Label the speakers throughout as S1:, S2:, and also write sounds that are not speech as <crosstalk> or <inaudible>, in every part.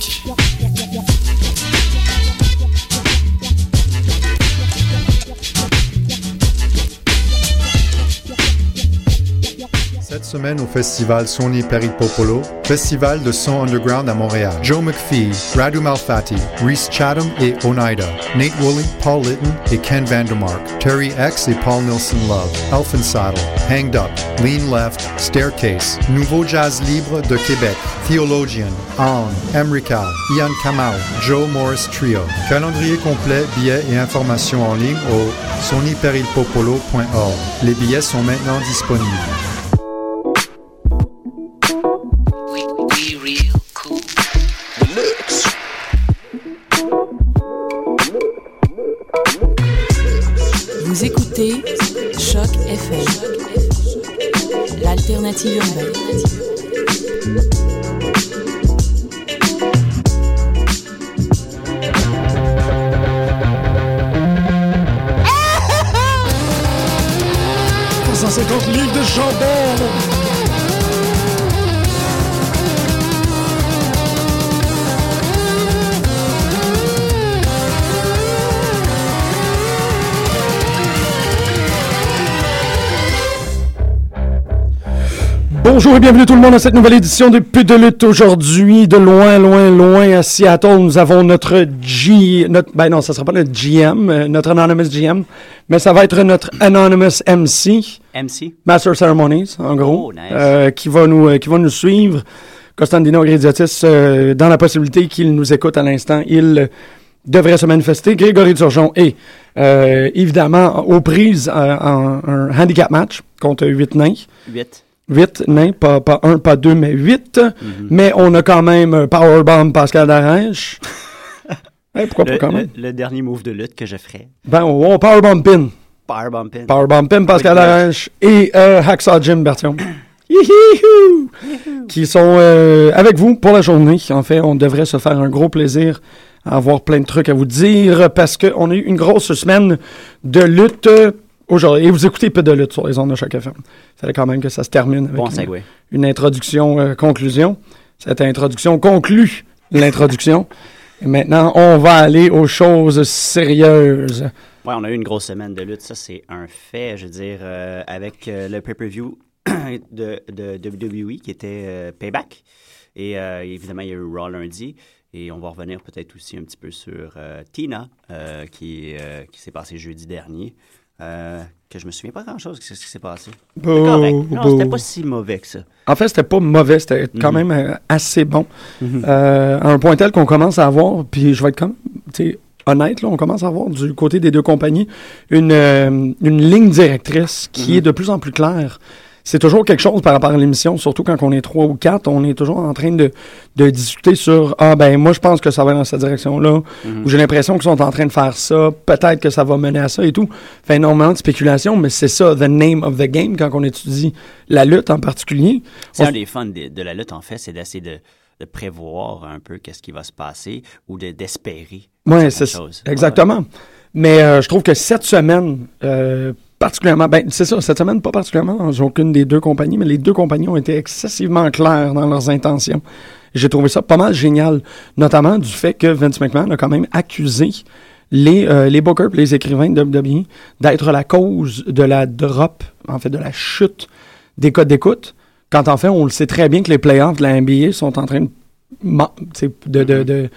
S1: Choc.
S2: Semaine au festival Sony Peripopolo, festival de son underground à Montréal. Joe McPhee, Radu Malfatti, Reese Chatham et Oneida, Nate Woolley, Paul Litton et Ken Vandermark, Terry X et Paul Nilsson Love, Elfin Saddle, Hanged Up, Lean Left, Staircase, Nouveau Jazz Libre de Québec, Theologian, On, Emrical, Ian Kamau, Joe Morris Trio. Calendrier complet, billets et informations en ligne au sonyperilpopolo.org. Les billets sont maintenant disponibles.
S3: Native Urbaine.
S1: Bonjour et bienvenue tout le monde à cette nouvelle édition de lutte aujourd'hui. De loin, loin, loin à Seattle, nous avons notre G, notre, ben non, ça sera pas notre GM, euh, notre Anonymous GM, mais ça va être notre Anonymous MC,
S4: MC.
S1: Master Ceremonies, en gros,
S4: Oh, nice.
S1: euh, qui va nous, euh, qui va nous suivre. Costandino Gridiotis, euh, dans la possibilité qu'il nous écoute à l'instant, il devrait se manifester. Grégory Turgeon est évidemment aux prises en un handicap match contre 8 nains.
S4: 8.
S1: 8 nains, pas, pas 1, pas 2, mais 8.
S4: Mm-hmm.
S1: Mais on a quand même Powerbomb Pascal. <laughs> Hey, pourquoi
S4: Le,
S1: pas quand même?
S4: le dernier move de lutte que je ferais.
S1: Ben, on on Powerbomb Pin.
S4: Powerbomb pin.
S1: Powerbomb Pin, Pascal Darèche et euh, Hacksaw Jim Bertion. <coughs> Qui sont euh, avec vous pour la journée. En fait, on devrait se faire un gros plaisir à avoir plein de trucs à vous dire parce qu'on a eu une grosse semaine de lutte aujourd'hui. Et vous écoutez peu de lutte sur les ondes de chaque FM. Il fallait quand même que ça se termine avec
S4: Bon
S1: une- une introduction euh, conclusion. Cette introduction conclut l'introduction. Et maintenant, on va aller aux choses sérieuses.
S4: Ouais, on a eu une grosse semaine de lutte, ça c'est un fait. Je veux dire, euh, avec euh, le pay-per-view <coughs> de, de, de WWE qui était euh, Payback. Et évidemment, il y a eu Raw lundi. Et on va revenir peut-être aussi un petit peu sur Tina, qui, qui s'est passé jeudi dernier. Euh, que je me souviens pas grand-chose de ce qui s'est passé. Correct. Non, c'était pas si mauvais que ça.
S1: En fait, c'était pas mauvais, c'était quand
S4: Mhm.
S1: même euh, assez bon.
S4: Mhm.
S1: Euh, à un point tel qu'on commence à avoir, puis je vais être comme, tu sais, honnête, là, on commence à avoir du côté des deux compagnies une, euh, une ligne directrice qui
S4: Mhm.
S1: est de plus en plus claire. C'est toujours quelque chose par rapport à l'émission, surtout quand on est trois ou quatre, on est toujours en train de, de discuter sur Ah ben moi je pense que ça va dans cette direction-là,
S4: Mhm.
S1: ou j'ai l'impression qu'ils sont en train de faire ça, peut-être que ça va mener à ça et tout. Fait énormément de spéculation, mais c'est ça, the name of the game quand on étudie la lutte en particulier.
S4: C'est
S1: On-
S4: un des fun de, de la lutte, en fait, c'est d'essayer de, de prévoir un peu qu'est-ce qui va se passer ou de- d'espérer.
S1: Oui,
S4: certaines
S1: c'est
S4: choses.
S1: exactement. Mais euh, je trouve que cette semaine, euh, particulièrement, ben c'est ça, cette semaine pas particulièrement dans aucune des deux compagnies, mais les deux compagnies ont été excessivement claires dans leurs intentions. J'ai trouvé ça pas mal génial, notamment du fait que Vince McMahon a quand même accusé les, euh, les bookers, les écrivains de WWE d'être la cause de la drop, en fait de la chute des codes d'écoute, quand en fait on le sait très bien que les playoffs de la NBA sont en train de, de, de, de-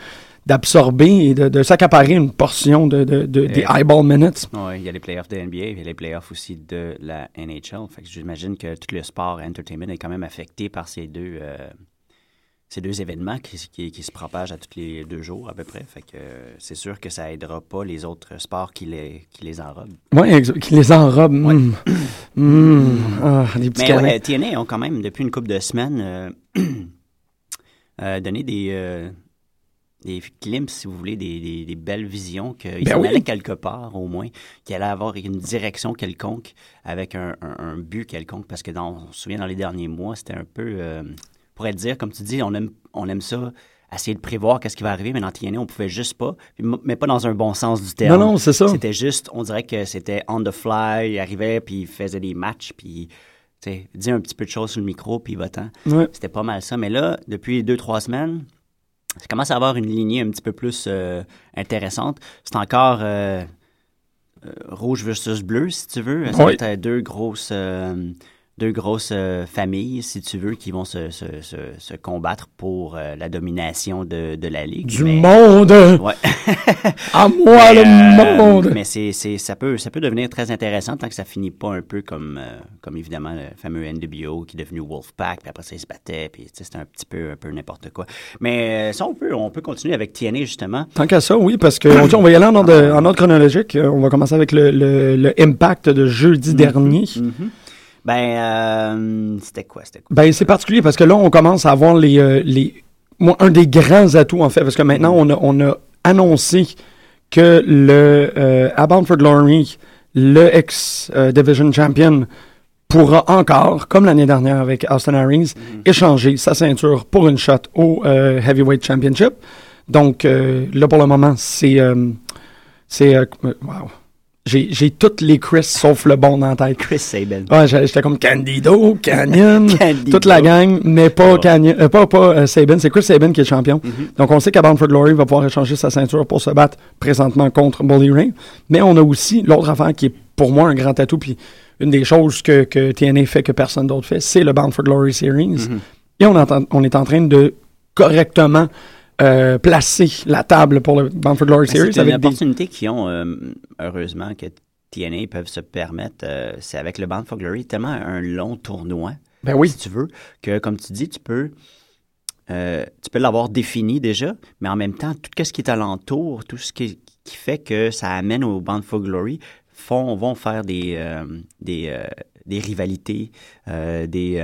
S1: d'absorber et de, de s'accaparer une portion de, de, de- des
S4: Et-
S1: eyeball minutes.
S4: Ouais, il y a les playoffs de NBA, il y a les playoffs aussi de la NHL. Fait que j'imagine que tout le sport entertainment est quand même affecté par ces deux, euh, ces deux événements qui, qui, qui se propagent à tous les deux jours à peu près. Fait que euh, c'est sûr que ça aidera pas les autres sports qui les, qui les enrobent.
S1: Oui, qui les enrobe. mm. Mm. Ah, petits
S4: Mais ouais, TNA ont quand même, depuis une couple de semaines, euh, <clears throat> euh, donné des, euh, des glimpses, si vous voulez, des, des- des belles visions qu'ils
S1: Ben
S4: s'en
S1: oui.
S4: allaient quelque part, au moins, qu'il allait avoir une direction quelconque, avec un, un- un but quelconque, parce que dans, on se souvient, dans les derniers mois, c'était un peu, euh, pour être dire, comme tu dis, on aime, on aime ça, essayer de prévoir qu'est-ce qui va arriver, mais dans TNA, on pouvait juste pas, mais pas dans un bon sens du terme.
S1: Non, non, c'est ça.
S4: C'était juste, on dirait que c'était on the fly, il arrivait, puis il faisait des matchs, puis dit un petit peu de choses sur le micro, puis il va-t'en.
S1: Ouais.
S4: C'était pas mal ça. Mais là, depuis deux, trois semaines, ça commence à avoir une lignée un petit peu plus euh, intéressante. C'est encore euh, euh, rouge versus bleu, si tu veux. Ça va
S1: Oui.
S4: être deux grosses, deux grosses euh, familles, si tu veux, qui vont se, se, se, se combattre pour euh, la domination de, de la ligue.
S1: Du
S4: Mais-
S1: monde!
S4: Ouais. <laughs>
S1: À moi,
S4: Mais,
S1: le
S4: euh,
S1: monde!
S4: Mais c'est, ça, peut, ça peut devenir très intéressant tant que ça finit pas un peu comme, comme évidemment le fameux NWO qui est devenu Wolfpack, puis après ça, ils se battaient, puis c'était un petit peu, un peu n'importe quoi. Mais ça, on peut, on peut continuer avec TNA, justement.
S1: Tant qu'à ça, oui, parce qu'on on va y aller en ordre, en ordre chronologique. On va commencer avec le, le, le Impact de jeudi dernier.
S4: Mhm. Ben, euh, c'était quoi? C'était quoi?
S1: Ben, c'est particulier parce que là, on commence à avoir les, euh, les moi, un des grands atouts, en fait, parce que maintenant, on a, on a annoncé que le euh, à Bound for Glory, le ex-Division Champion, pourra encore, comme l'année dernière avec Austin Aries, échanger sa ceinture pour une shot au euh, Heavyweight Championship. Donc, euh, là, pour le moment, c'est... euh, c'est... euh, wow. J'ai j'ai toutes les Chris sauf le bon dans la tête.
S4: Chris Sabin.
S1: Ouais, j'étais comme Candido, Canyon, <laughs>
S4: Candido.
S1: toute la gang, mais pas
S4: Ouais.
S1: Canyon, euh, pas, pas euh, Sabin, c'est Chris Sabin qui est champion.
S4: Mhm.
S1: Donc on sait qu'à Bound for Glory va pouvoir échanger sa ceinture pour se battre présentement contre Bully Ray. Mais on a aussi l'autre affaire qui est pour moi un grand atout, puis une des choses que, que TNA fait que personne d'autre fait, c'est le Bound for Glory Series.
S4: Mhm.
S1: Et on, entend- on est en train de correctement euh, placer la table pour le Bound for Glory
S4: Ben,
S1: Series
S4: C'est une
S1: avec des...
S4: opportunité qu'ils ont, euh, heureusement, que TNA peuvent se permettre. euh, c'est avec le Bound for Glory, tellement un long tournoi.
S1: Ben oui,
S4: si tu veux, que comme tu dis, tu peux, tu peux l'avoir défini déjà, mais en même temps, tout ce qui est alentour, tout ce qui, qui fait que ça amène au Bound for Glory, font, vont faire des, des, des rivalités, des,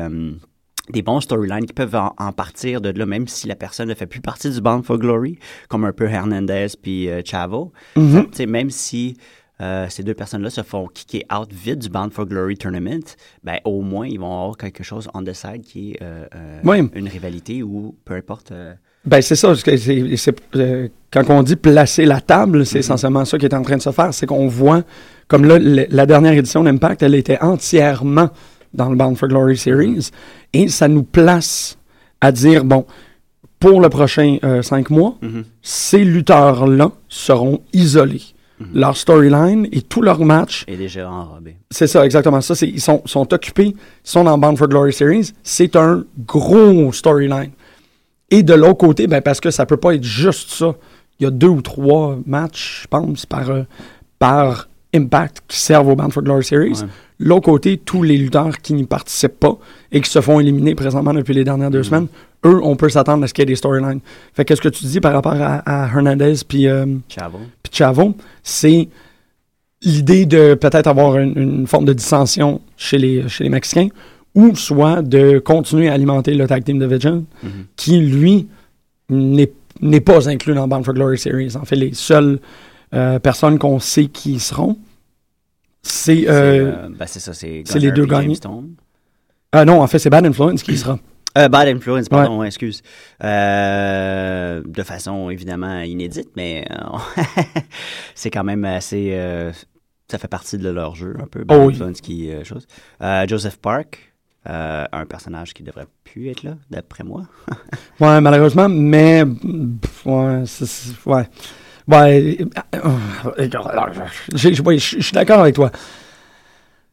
S4: des bons storylines qui peuvent en, en partir de là, même si la personne ne fait plus partie du Bound for Glory, comme un peu Hernandez puis euh, Chavo. Tu sais, même si euh, ces deux personnes-là se font kicker out vite du Bound for Glory Tournament, ben, au moins, ils vont avoir quelque chose on the side qui est euh,
S1: Oui.
S4: une rivalité ou peu importe.
S1: Ben c'est ça. c'est- c'est- euh, quand on dit placer la table, c'est
S4: Mhm.
S1: essentiellement ça qui est en train de se faire. C'est qu'on voit, comme là, le- la dernière édition d'Impact, elle était entièrement dans le Bound for Glory Series. Et ça nous place à dire, bon, pour le prochain euh, cinq mois,
S4: mhm.
S1: ces lutteurs-là seront isolés.
S4: Mhm.
S1: Leur storyline et tous leurs matchs
S4: est déjà enrobé.
S1: c'est ça, exactement ça. Ils sont, sont occupés, ils sont dans Bound for Glory Series. C'est un gros storyline. Et de l'autre côté, ben, parce que ça peut pas être juste ça. Il y a deux ou trois matchs, je pense, par, euh, par Impact qui servent au Bound for Glory Series.
S4: Ouais.
S1: L'autre côté, tous les lutteurs qui n'y participent pas et qui se font éliminer présentement depuis les dernières deux
S4: Mhm.
S1: semaines, eux, on peut s'attendre à ce qu'il y ait des storylines. Fait qu'est-ce que tu dis par rapport à, à Hernandez puis euh,
S4: Chavo.
S1: Chavo, c'est l'idée de peut-être avoir une, une forme de dissension chez les, chez les Mexicains, ou soit de continuer à alimenter le Tag Team Division,
S4: Mhm.
S1: qui, lui, n'est n'est pas inclus dans Bound for Glory Series. En fait, les seules euh, personnes qu'on sait qui y seront, c'est... Euh,
S4: euh, ben, ça, c'est
S1: c'est les deux gagnants. Ah non, en fait, c'est Bad Influence qui <clears throat> sera.
S4: Euh, Bad Influence, pardon, ouais, excuse. Euh, de façon évidemment inédite, mais euh, <laughs> c'est quand même assez. euh, ça fait partie de leur jeu un peu. Bad
S1: Oh oui.
S4: Influence qui euh, chose. Joseph Park, un personnage qui devrait plus être là, d'après moi. <laughs>
S1: Ouais, malheureusement, mais... ouais, je je suis d'accord avec toi.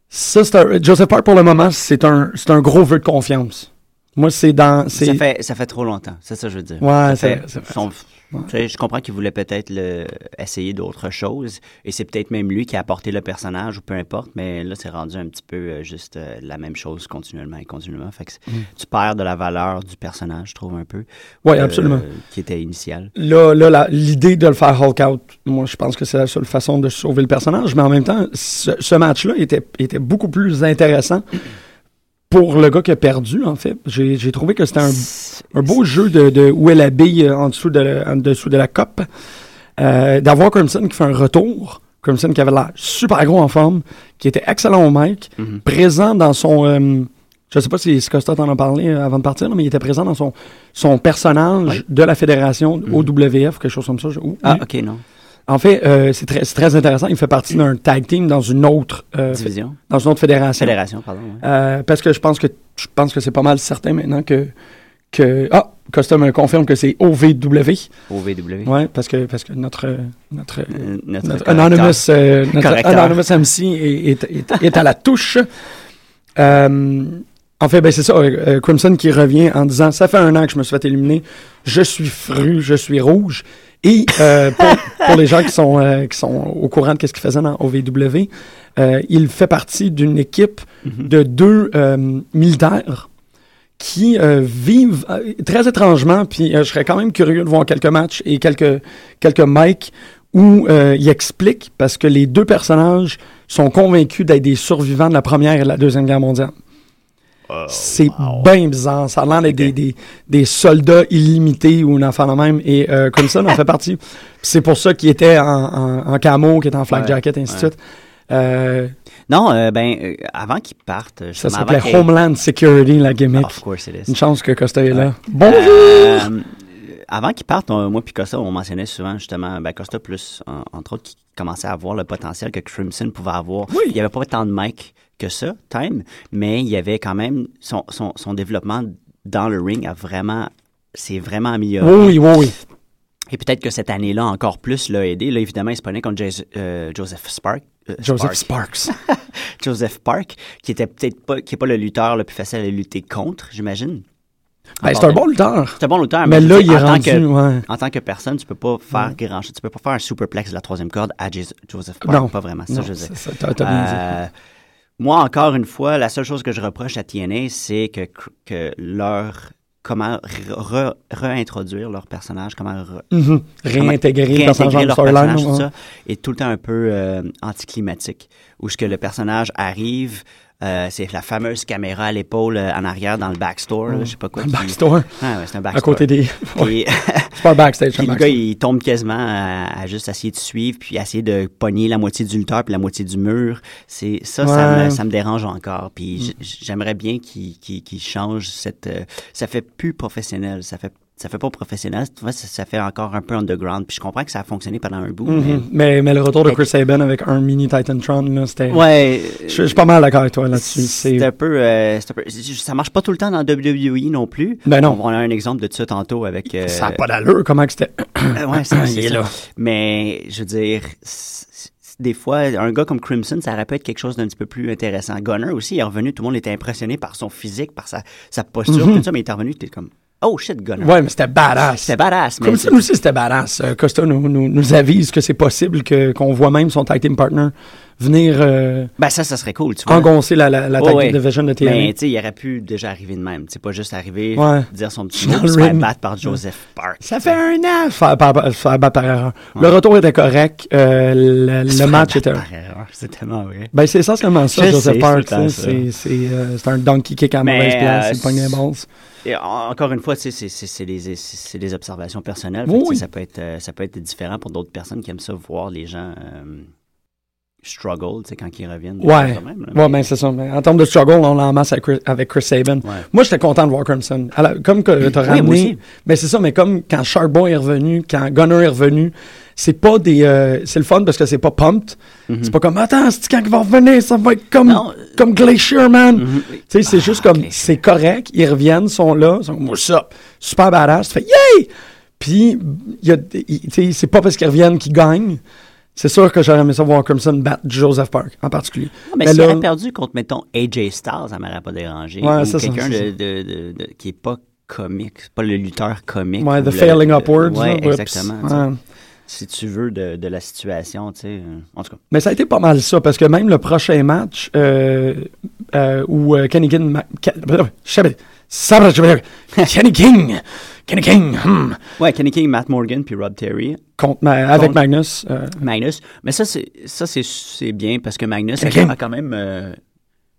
S1: Ça, c'est un- Joseph Park, pour le moment, c'est un, c'est un gros vœu de confiance. Moi, c'est dans... c'est-
S4: Ça fait, ça fait trop longtemps, c'est ça que je veux dire.
S1: Ouais,
S4: Ça fait- son-
S1: Ouais.
S4: Je comprends qu'il voulait peut-être le- essayer d'autres choses, et c'est peut-être même lui qui a apporté le personnage, ou peu importe, mais là, c'est rendu un petit peu euh, juste euh, la même chose continuellement et continuellement. Fait que c'est-
S1: Mm.
S4: tu perds de la valeur du personnage, je trouve, un peu. Euh,
S1: absolument.
S4: qui était initial.
S1: Là, là l'idée de le faire Hulk out, moi, je pense que c'est la seule façon de sauver le personnage. Mais en même temps, ce, ce match-là était, était beaucoup plus intéressant pour le gars qui a perdu, en fait. J'ai trouvé que c'était un, un beau jeu de, de où est la bille euh, en dessous de la, en dessous de la cope. Euh, D'avoir Crimson qui fait un retour. Crimson qui avait l'air super gros en forme, qui était excellent au mic,
S4: Mhm.
S1: présent dans son... euh, je sais pas si Costa t'en a parlé euh, avant de partir, mais il était présent dans son, son personnage de la fédération
S4: Mhm.
S1: OWF, quelque chose comme ça. je- ou-
S4: Ah, ok, non.
S1: En fait, euh, c'est très, intéressant. Il fait partie d'un tag team dans une autre, euh,
S4: Division.
S1: dans une autre fédération.
S4: Fédération, pardon. ouais.
S1: Euh, parce que je pense que je pense que c'est pas mal certain maintenant que que... Ah, Costa me confirme que c'est OVW.
S4: OVW.
S1: Ouais, parce que, parce que notre, notre,
S4: Euh, notre.
S1: Anonymous, notre. Anonymous MC est, est- est- est à la touche. En fait, ben c'est ça, Crimson qui revient en disant Ça fait un an que je me suis fait éliminer, je suis fru, je suis rouge. Et euh, pour, pour les gens qui sont, euh, qui sont au courant de ce qu'il faisait dans OVW, euh, il fait partie d'une équipe
S4: Mhm.
S1: de deux euh, militaires qui euh, vivent euh, très étrangement, puis euh, je serais quand même curieux de voir quelques matchs et quelques, quelques mics où euh, il explique, parce que les deux personnages sont convaincus d'être des survivants de la Première et de la Deuxième Guerre mondiale. C'est bien bizarre. Ça a l'air d'être des, des, des soldats illimités ou une affaire de même. Et euh, comme ça, on en fait partie. <laughs> C'est pour ça qu'il était en, en, en camo, qu'il était en flak
S4: Ouais,
S1: jacket, et ainsi de
S4: ouais.
S1: suite. Euh,
S4: Non, euh, ben, euh, avant qu'ils partent,
S1: ça s'appelait Homeland Security, la gimmick.
S4: Of course it is.
S1: Une chance que Costa est là. Bonjour!
S4: Euh, avant qu'ils partent, on- moi puis Costa, on mentionnait souvent justement, ben Costa plus, en- entre autres, qui commençait à voir le potentiel que Crimson pouvait avoir.
S1: Oui.
S4: Il n'y avait pas tant de mic que ça, Time, mais il y avait quand même son, son, son développement dans le ring a vraiment, c'est vraiment amélioré.
S1: Oui, oui, oui.
S4: Et peut-être que cette année-là, encore plus, l'a aidé. Là, évidemment, il se prenait contre euh, Joseph Spark. euh,
S1: Joseph
S4: Spark.
S1: Sparks. <laughs>
S4: Joseph Park, qui était peut-être pas, qui est pas le lutteur le plus facile à lutter contre, j'imagine.
S1: Ben, c'est un bon lutteur.
S4: C'est un bon lutteur,
S1: Mais là, il est
S4: en tant que-
S1: ouais.
S4: en tant que personne, tu peux pas faire grand chose. Tu peux pas faire un superplex de la troisième corde à Joseph Park.
S1: Non.
S4: Pas vraiment, ça
S1: Non,
S4: je veux dire.
S1: c'est ça, bien dit.
S4: Moi, encore une fois, la seule chose que je reproche à TNA, c'est que, que leur comment re- réintroduire leur personnage, comment re-
S1: Mhm. Réintégrer le le
S4: leur personnage, tout
S1: ouais.
S4: ça, est tout le temps un peu euh, anticlimatique. Où ce que le personnage arrive, euh, c'est la fameuse caméra à l'épaule euh, en arrière dans le backstore, là, je sais pas quoi.
S1: Un backstore?
S4: Ah ouais, c'est un
S1: À
S4: backstore.
S1: côté des. <laughs> Ouais,
S4: Puis-
S1: c'est pas un backstage, <laughs>
S4: puis
S1: un
S4: le gars, il tombe quasiment à, à juste essayer de suivre, puis essayer de pogner la moitié du lutteur puis la moitié du mur. C'est ça, ça, me, ça me dérange encore. Puis j- j'aimerais bien qu'il qu'il- qu'il change cette. euh, ça fait plus professionnel. Ça fait ça fait pas professionnel. Tu vois, ça, ça fait encore un peu underground. Puis je comprends que ça a fonctionné pendant un bout.
S1: Mhm. Mais, mais le retour de Chris Sabin avec un mini Titantron, là, c'était.
S4: ouais.
S1: Je je suis pas mal d'accord avec toi là-dessus.
S4: C'est un peu, euh, un peu- ça marche pas tout le temps dans WWE non plus.
S1: Ben non.
S4: On, on a un exemple de ça tantôt avec. euh,
S1: ça n'a pas d'allure comment que c'était. <coughs>
S4: Ouais, <coughs> c'est
S1: là.
S4: Mais je veux dire, des fois, un gars comme Crimson, ça aurait pu être quelque chose d'un petit peu plus intéressant. Gunner aussi, il est revenu, tout le monde était impressionné par son physique, par sa, sa posture, tout ça, mais il est revenu, t'es comme, oh shit, Gunner.
S1: Mhm. Ouais, mais c'était badass.
S4: C'était badass, mais
S1: Comme ça
S4: c'est-
S1: aussi, c'était badass. Euh, Costa nous, nous, nous avise que c'est possible qu'on voit même son tag team partner venir euh,
S4: ben ça, ça serait cool, tu vois.
S1: engoncer la, la, la
S4: Oh, ouais.
S1: team division de
S4: Mais
S1: TNA.
S4: tu sais, il aurait pu déjà arriver de même. C'est pas juste arriver,
S1: Ouais.
S4: dire son petit mot, se faire battre par Joseph Park.
S1: Ça fait un an faire, battre par erreur. Le retour était correct. Euh, le, match était.
S4: par erreur, C'est tellement vrai.
S1: Ben, c'est essentiellement ça,
S4: Je
S1: Joseph
S4: sais,
S1: Park.
S4: c'est
S1: C'est, c'est, euh, c'est un donkey kick à mauvaise place.
S4: euh,
S1: Il pogne les balles.
S4: Et en- encore une fois, tu sais, c'est c'est- c'est des, c'est- c'est des observations personnelles.
S1: Oui,
S4: Fait. Ça, peut être, ça peut être différent pour d'autres personnes qui aiment ça, voir les gens euh, struggle tu sais, quand ils reviennent.
S1: Ouais.
S4: même, là.
S1: Ouais, ben c'est ça. Mais en termes de struggle, on l'a en masse avec Chris, avec Chris.
S4: Ouais.
S1: Moi, j'étais content de voir Crimson. Comme que t'as
S4: Oui,
S1: ramené. Mais c'est ça, mais comme quand Sharkboy est revenu, quand Gunner est revenu, c'est pas des. euh, c'est le fun parce que c'est pas pumped. C'est pas comme, attends, c'est quand il va revenir, ça va être comme.
S4: Non.
S1: comme Glacier Man.
S4: Mhm.
S1: Tu sais, c'est juste comme, c'est correct, ils reviennent, sont là, ils sont comme, what's up? Super badass. Tu fais, yay! Puis, il y a, il- tu sais, c'est pas parce qu'ils reviennent qu'ils gagnent. C'est sûr que j'aurais aimé ça voir Crimson battre Joseph Park, en particulier.
S4: Non, mais,
S1: Mais
S4: s'il
S1: là-
S4: avait perdu contre, mettons, AJ Styles, ça m'aurait pas dérangé.
S1: Ouais,
S4: Ou quelqu'un de, de, de- de- qui est pas comique, pas le lutteur comique.
S1: Ouais,
S4: ou
S1: The
S4: le-
S1: Failing
S4: le-
S1: Upwards.
S4: Ouais,
S1: là,
S4: exactement.
S1: Ouais.
S4: Si tu veux de, de la situation, tu sais. euh, En tout cas.
S1: Mais ça a été pas mal ça, parce que même le prochain match euh, euh, où Kenny King... <laughs> Kenny King! Kenny King! hmm,
S4: Ouais, Kenny King, Matt Morgan, puis Rob Terry.
S1: contre Ma- avec
S4: Contre-
S1: Magnus. euh,
S4: Magnus. Mais ça, c'est ça c'est c'est bien parce que Magnus a, quand même euh,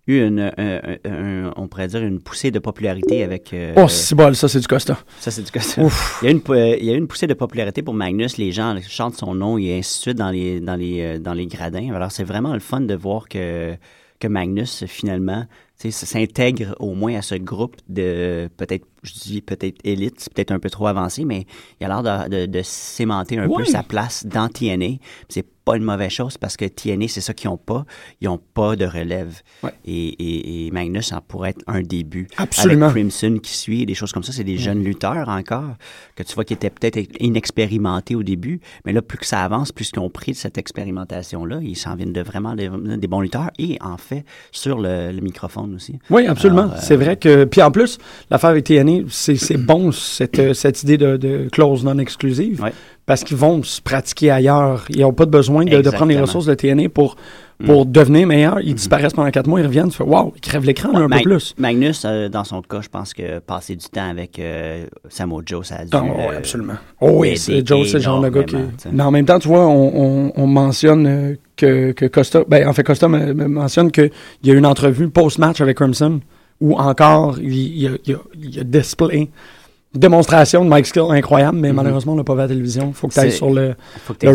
S4: eu une, un- un- un- on pourrait dire, une poussée de popularité avec. euh,
S1: oh, c'est bol, ça, c'est du Costa.
S4: ça, c'est du.
S1: Ouf.
S4: Il y, a une, pou- il y a eu une poussée de popularité pour Magnus. Les gens chantent son nom et ainsi de suite dans les, dans les, dans les gradins. Alors, c'est vraiment le fun de voir que, que Magnus, finalement, s'intègre au moins à ce groupe de peut-être, je dis peut-être élite, c'est peut-être un peu trop avancé, mais il a l'air de, de, de cimenter un peu sa place dans TNA. C'est pas une mauvaise chose parce que TNA, c'est ça qu'ils ont pas. Ils ont pas de relève. Et, et, et Magnus en pourrait être un début.
S1: Absolument.
S4: Avec Crimson qui suit, des choses comme ça. C'est des jeunes lutteurs encore, que tu vois qui étaient peut-être inexpérimentés au début. Mais là, plus que ça avance, plus qu'ils ont pris de cette expérimentation-là, ils s'en viennent de vraiment des, des bons lutteurs. Et en fait, sur le, le microphone aussi.
S1: Oui, absolument.
S4: Euh,
S1: C'est vrai que. Puis en plus, l'affaire avec TNA, c'est c'est bon, cette, euh, cette idée de, de clause non exclusive.
S4: Ouais.
S1: Parce qu'ils vont se pratiquer ailleurs. Ils n'ont pas besoin de, de prendre les ressources de TNA pour, pour devenir meilleurs. Ils disparaissent pendant quatre mois, ils reviennent, tu fais Waouh, ils crèvent l'écran un
S4: Mag-
S1: peu plus.
S4: Magnus, euh, dans son cas, je pense que passer du temps avec euh, Samoa Joe, ça a dû... Euh,
S1: absolument. Oh oui, c'est Joe, c'est le genre de gars qui.
S4: énormément, tu sais.
S1: Mais en même temps, tu vois, on, on, on mentionne euh, que, que Costa. Ben, en fait, Costa me, me mentionne qu'il y a eu une entrevue post-match avec Crimson où encore il, il, a, il, a, il a display. Démonstration de Mike Skill incroyable, mais
S4: Mhm.
S1: malheureusement, on l'a pas vu à la télévision. faut que tu ailles sur le, le.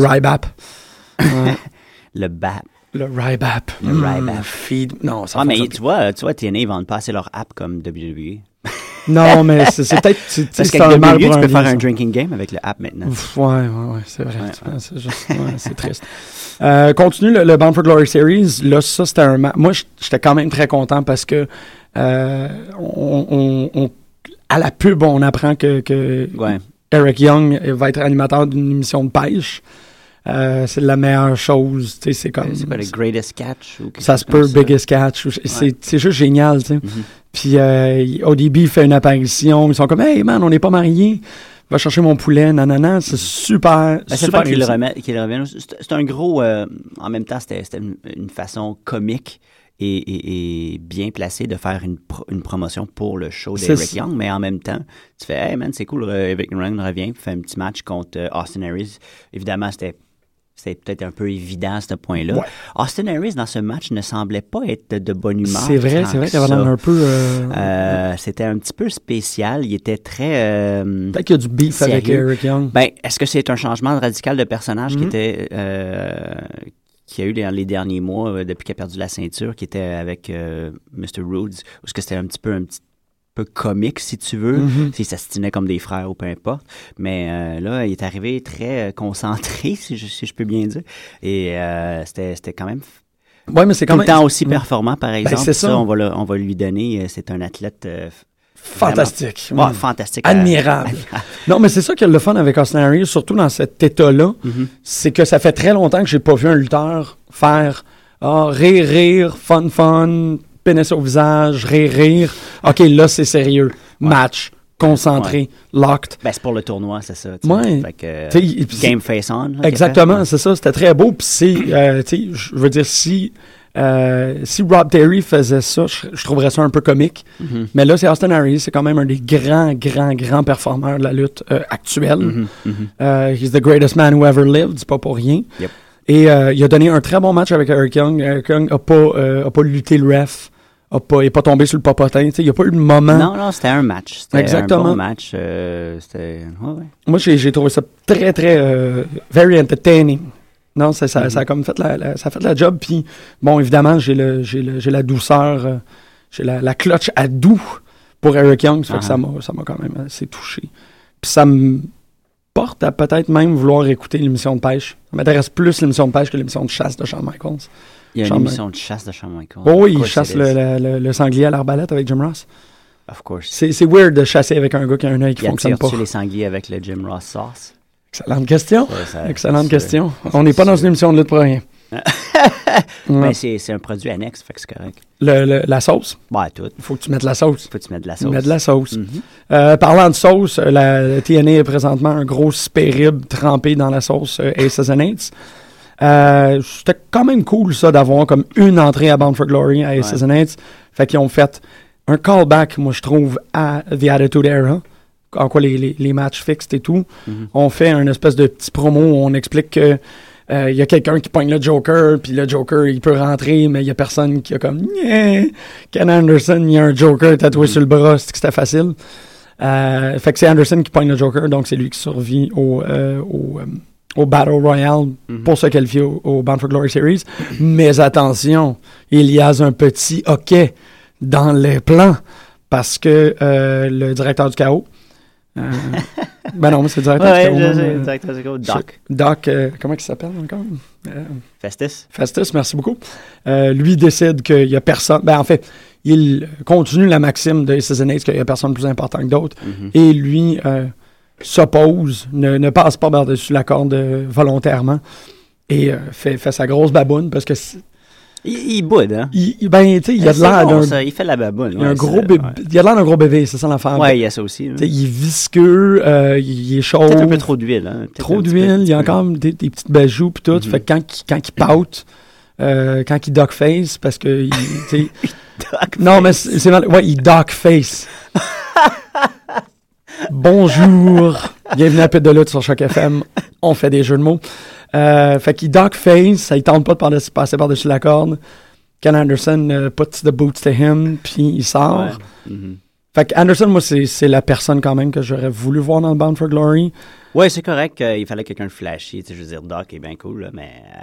S1: Ouais, <laughs>
S4: Le BAP.
S1: Le Rybap.
S4: Le Rybap.
S1: Feed. Non, ça
S4: Ah, mais tu vois, tu vois, TNA, ils vendent pas assez leur app comme WWE. <laughs>
S1: Non, mais c'est peut-être. c'est-
S4: Parce
S1: c'est
S4: qu'avec WWE, tu peux faire un drinking game avec le app maintenant.
S1: Ouf, ouais, ouais, ouais, c'est vrai.
S4: Ouais,
S1: C'est juste- ouais, c'est triste. Euh, continue le, le Bound for Glory Series. Là, ça, c'était un Moi, j'étais quand même très content parce que euh, on, on- on- à la pub, on apprend que, que
S4: Ouais.
S1: Eric Young va être animateur d'une émission de pêche. Euh, c'est la meilleure chose. tu sais, C'est comme.
S4: C'est pas le greatest catch ou
S1: Ça se peut, biggest catch. C'est juste génial, tu sais.
S4: Mhm.
S1: Puis euh, il- au début, il fait une apparition. Ils sont comme, hey man, on n'est pas mariés. Va chercher mon poulet, nanana. C'est super,
S4: Ben,
S1: super
S4: fun qu'il le
S1: réussi.
S4: remet- qu'il le revienne. C'est un gros. euh, en même temps, c'était une, une façon comique et, et- et bien placée de faire une, pro- une promotion pour le show d'Eric. Young, mais en même temps, tu fais, hey man, c'est cool, euh, Eric Young revient, fait un petit match contre Austin Harris. Évidemment, c'était. C'était peut-être un peu évident à ce point-là.
S1: Ouais.
S4: Austin Harris, dans ce match, ne semblait pas être de, bonne humeur.
S1: C'est vrai, c'est vrai qu'il avait un peu. euh,
S4: Euh, C'était un petit peu spécial. Il était très. euh,
S1: Peut-être qu'il y a du beef avec? Eric Young.
S4: ben, est-ce que c'est un changement radical de personnage qui
S1: Mhm.
S4: était qui a eu dans les derniers mois depuis qu'il a perdu la ceinture, qui était avec Mr. Rhodes, ou est-ce que c'était un petit peu un petit peu comique si tu veux,
S1: Mhm.
S4: s'il s'astinait comme des frères ou peu importe. Mais euh, là, il est arrivé très euh, concentré, <laughs> si je, si je peux bien dire, et euh, c'était quand même
S1: Ouais, mais c'est quand même
S4: temps aussi performant, par exemple.
S1: c'est ça.
S4: on va le- on va lui donner. C'est un athlète euh,
S1: fantastique. Ouais.
S4: ouais, fantastique,
S1: Admirable. <laughs> Non, mais c'est ça qui est le fun avec Austin Harris, surtout dans cet état-là.
S4: Mhm.
S1: C'est que ça fait très longtemps que j'ai pas vu un lutteur faire ah, rire, rire, fun, fun, pénis au visage, rire, rire. OK, là, c'est sérieux. Match, concentré, locked.
S4: Ben, c'est pour le tournoi, c'est ça. tu sais.
S1: Ouais.
S4: Fait que, euh, game face on. là,
S1: Exactement, c'est ça. C'était très beau. Puis c'est, euh, je veux dire, si, euh, si Rob Terry faisait ça, je, trouverais ça un peu comique.
S4: Mhm.
S1: Mais là, c'est Austin Harris. C'est quand même un des grands, grands, grands performeurs de la lutte euh, actuelle.
S4: Mhm, mhm.
S1: Euh, he's the greatest man who ever lived. C'est pas pour rien.
S4: Yep.
S1: Et euh, il a donné un très bon match avec Eric Young. Eric Young a pas, euh, a pas lutté le ref. A pas, il est pas tombé sur le sais, Il n'y a pas eu de moment.
S4: Non, non, c'était un match. C'était
S1: Exactement.
S4: un bon match. euh, c'était... Ouais, ouais.
S1: Moi, j'ai j'ai trouvé ça très, très, very entertaining. Non, ça, ça, ça a comme fait la, la- ça a fait la job. Puis, bon, évidemment, j'ai le, j'ai le, j'ai la douceur, j'ai la, la clutch à doux pour Eric Young. Ça fait que
S4: Ah.
S1: ça m'a, ça m'a quand même assez touché. Puis ça me porte à peut-être même vouloir écouter l'émission de pêche. Ça m'intéresse plus l'émission de pêche que l'émission de chasse de Shawn Michaels.
S4: Il y a
S1: Shawn
S4: une émission de chasse de Shawn Michaels.
S1: Oh oui, il chasse le, le, le- le sanglier à l'arbalète avec Jim Ross.
S4: Of course.
S1: C'est, weird de chasser avec un gars qui a un œil qui
S4: Il
S1: fonctionne pas.
S4: attire-tu les sangliers avec le Jim Ross sauce?
S1: Excellente question.
S4: Ça-
S1: Excellente question. On n'est pas dans une émission de lutte pour rien.
S4: Ben, c'est, un produit annexe, fait que c'est correct.
S1: Le- le- la sauce?
S4: Ouais, tout.
S1: Il faut que tu mettes la sauce.
S4: Faut que tu mettes de la sauce.
S1: mets de la sauce.
S4: Mhm.
S1: Euh, parlant de sauce, euh, la, la TNA est présentement un gros spérib trempé dans la sauce euh, Aces and Eights. Euh, C'était quand même cool, ça, d'avoir comme une entrée à Bound for Glory à Aces
S4: Ouais.
S1: and Eights. Fait qu'ils ont fait un callback, moi, je trouve, à The Attitude Era. En quoi les, les, les matchs fixed et tout.
S4: Mhm.
S1: On fait un espèce de petit promo où on explique que euh, il y a quelqu'un qui pogne le Joker, puis le Joker, il peut rentrer, mais il y a personne qui a comme! Ken Anderson, il y a un Joker tatoué sur le bras, c'est que c'était facile. Euh, fait que c'est Anderson qui pogne le Joker, donc c'est lui qui survit au, euh, au, euh, au Battle Royale
S4: Mhm.
S1: pour se qualifier au, au Bound for Glory Series. Mais attention, il y a un petit hockey dans les plans parce que euh, le directeur du chaos. Euh, ben non, c'est le directeur
S4: Ouais,
S1: chaos.
S4: je
S1: euh,
S4: directeur Doc.
S1: Doc, euh, comment il s'appelle encore? Euh,
S4: Festus.
S1: Festus, merci beaucoup. Lui décide qu'il n'y a personne. Ben, en fait, il continue la maxime de Aces and qu'il n'y a personne plus important que d'autres.
S4: Mhm.
S1: Et lui s'oppose, ne, ne passe pas par-dessus la corde volontairement. Et fait, fait sa grosse baboune parce que.
S4: Il, il boude, hein?
S1: Il, ben, tu sais, il a de l'air
S4: bon,
S1: d'un.
S4: Il fait la baboune.
S1: Il a un
S4: ouais,
S1: gros bébé.
S4: ouais.
S1: Il a l'air d'un gros bébé, c'est ça l'affaire.
S4: Ouais, il y a ça aussi. hein.
S1: Il est visqueux, euh, il est chaud.
S4: Peut-être un peu trop d'huile. Hein?
S1: Trop d'huile, il y a encore des, des petites bajoux pis tout.
S4: Mhm.
S1: Fait que quand, il- quand il pout, euh, quand il duck face, parce que il, <laughs> non mais c'est mal, ouais, il duck face. <laughs> Bonjour, bienvenue à Pit de lutte sur Choc FM. On fait des jeux de mots. Euh, fait qu'il duck face, ça il tente pas de par passer par-dessus la corde. Ken Anderson euh, puts the boots to him, puis il sort.
S4: Ouais. Mhm.
S1: Fait que Anderson, moi, c'est c'est la personne quand même que j'aurais voulu voir dans le Bound for Glory.
S4: Ouais, c'est correct. euh, il fallait quelqu'un de flashy. Tu sais, je veux dire, Doc est bien cool, là, mais euh,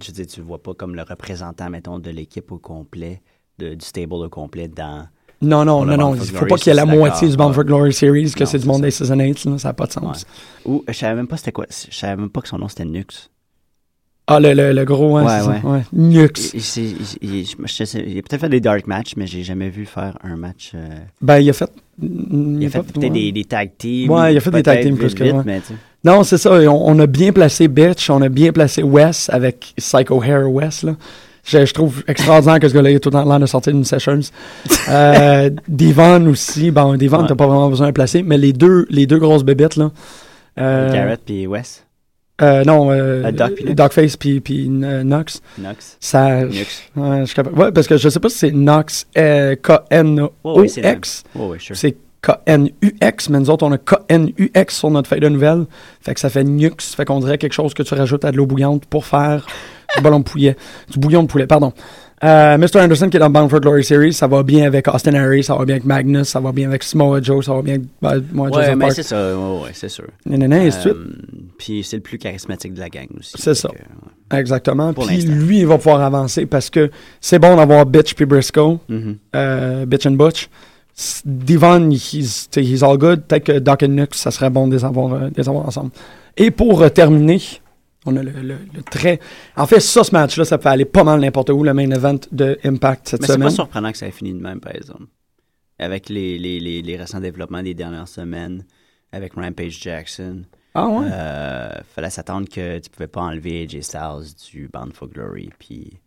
S4: je veux dire, tu le vois pas comme le représentant, mettons, de l'équipe au complet, de- du stable au complet dans.
S1: Non, non, non, non. Il faut pas qu'il y ait la moitié du Bound for. Glory Series, que c'est du monde des Season 8, là, ça n'a pas de sens.
S4: Ou je savais même pas c'était quoi. Je savais même pas que son nom c'était Nux.
S1: Ah, le, le, le gros, ouais,
S4: Ouais, ouais.
S1: Nux.
S4: Il, il, s'est- il- il- je- je sais- il a peut-être fait des dark matchs, mais j'ai jamais vu faire un match. euh,
S1: Ben, il a fait. Il,
S4: a fait
S1: ouais.
S4: peut-être des, des tag teams.
S1: Ouais, il a fait des tag teams plus que
S4: sais.
S1: Non, c'est ça. On, on a bien placé Bitch, on a bien placé Wes avec Psycho Hair Wes, là. Je, je trouve extraordinaire que ce gars-là ait tout l'air de sortir d'une Sessions. Euh, <laughs> Devon aussi. Bon, Devon,
S4: Ouais.
S1: t'as pas vraiment besoin de placer, mais les deux, les deux grosses bébites, là. Euh,
S4: Garrett puis Wes.
S1: euh, non, euh,
S4: Euh.
S1: Dogface puis, euh, Nox.
S4: Knox.
S1: Ça,
S4: Nux.
S1: Ouais, je. Ouais, parce que je sais pas si c'est Nox, K-N-O-X.
S4: Oh, oui, c'est. Oh,
S1: K-N-U-X, mais nous autres, on a K-N-U-X sur notre feuille de nouvelles. Fait que ça fait Nux. Fait qu'on dirait quelque chose que tu rajoutes à de l'eau bouillante pour faire ballon de poulet. Du bouillon de poulet, pardon. Euh, Mr. Anderson qui est dans Bound for Glory Series, ça va bien avec Austin Harris, ça va bien avec Magnus, ça va bien avec Samoa Joe, ça va bien avec ben, moi,
S4: Ouais,
S1: Joseph
S4: mais c'est ça. Ouais, ouais, c'est sûr.
S1: Nanana, et.
S4: Euh, Puis c'est le plus charismatique de la gang aussi.
S1: C'est ça.
S4: que, ouais.
S1: Exactement.
S4: pour
S1: Puis lui, il va pouvoir avancer parce que c'est bon d'avoir Bitch puis Briscoe.
S4: Mhm.
S1: euh, Bitch and Butch. Devon, he's, he's all good. Peut-être que Doc and Nux, ça serait bon de les avoir, euh, de les avoir ensemble. Et pour euh, terminer, on a le, le- le très... En fait, ça, ce match-là, ça peut aller pas mal n'importe où, le main event de Impact cette
S4: Mais c'est
S1: semaine.
S4: pas surprenant que ça ait fini de même, par exemple. Avec les, les, les, les récents développements des dernières semaines, avec Rampage Jackson.
S1: Ah ouais?
S4: Euh, fallait s'attendre que tu pouvais pas enlever AJ Styles du Bound for Glory puis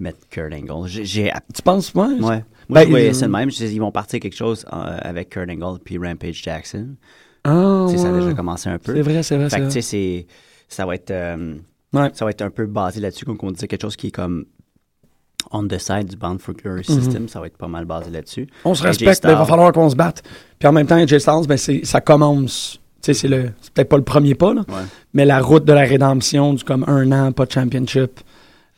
S4: mettre Kurt Angle. J'ai,
S1: tu penses? Ouais?
S4: ouais. Moi,
S1: Ben,
S4: je voyais
S1: il-
S4: ça de même. Je dis, ils vont partir quelque chose euh, avec Kurt Angle puis Rampage Jackson.
S1: Ah,
S4: Tu sais, Ça a
S1: ouais.
S4: déjà commencé un peu.
S1: C'est vrai, c'est vrai,
S4: Fait que, tu sais, c'est, ça va être, euh,
S1: Ouais.
S4: ça va être un peu basé là-dessus, comme on disait, quelque chose qui est comme on the side du Bound for Glory
S1: Mhm.
S4: System, ça va être pas mal basé là-dessus.
S1: On se respecte, mais il va falloir qu'on se batte. Puis en même temps, AJ Styles, ben, c'est- ça commence... Tu sais, c'est le... C'est peut-être pas le premier pas, là,
S4: Ouais.
S1: mais la route de la rédemption du comme un an, pas de championship.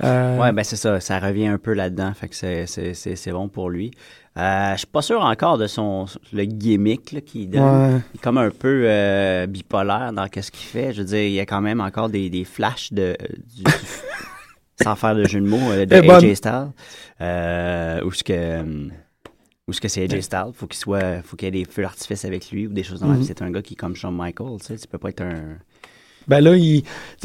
S1: Euh,
S4: Ouais, ben c'est ça, ça revient un peu là-dedans, fait que c'est, bon pour lui. Euh, je suis pas sûr encore de son le gimmick là, qu'il donne.
S1: ouais.
S4: Il est comme un peu euh, bipolaire dans qu'est-ce qu'il fait. Je veux dire, il y a quand même encore des, des flashs de du, du- <laughs> sans faire de jeu de mots euh, de
S1: Eh, bonne.
S4: Styles. Euh, où ce que où ce que c'est AJ Styles, faut qu'il soit faut qu'il y ait des feux d'artifice avec lui ou des choses comme ça.
S1: Mhm.
S4: C'est un gars qui est comme Shawn Michaels, tu sais, tu peux pas être un
S1: Ben là, il...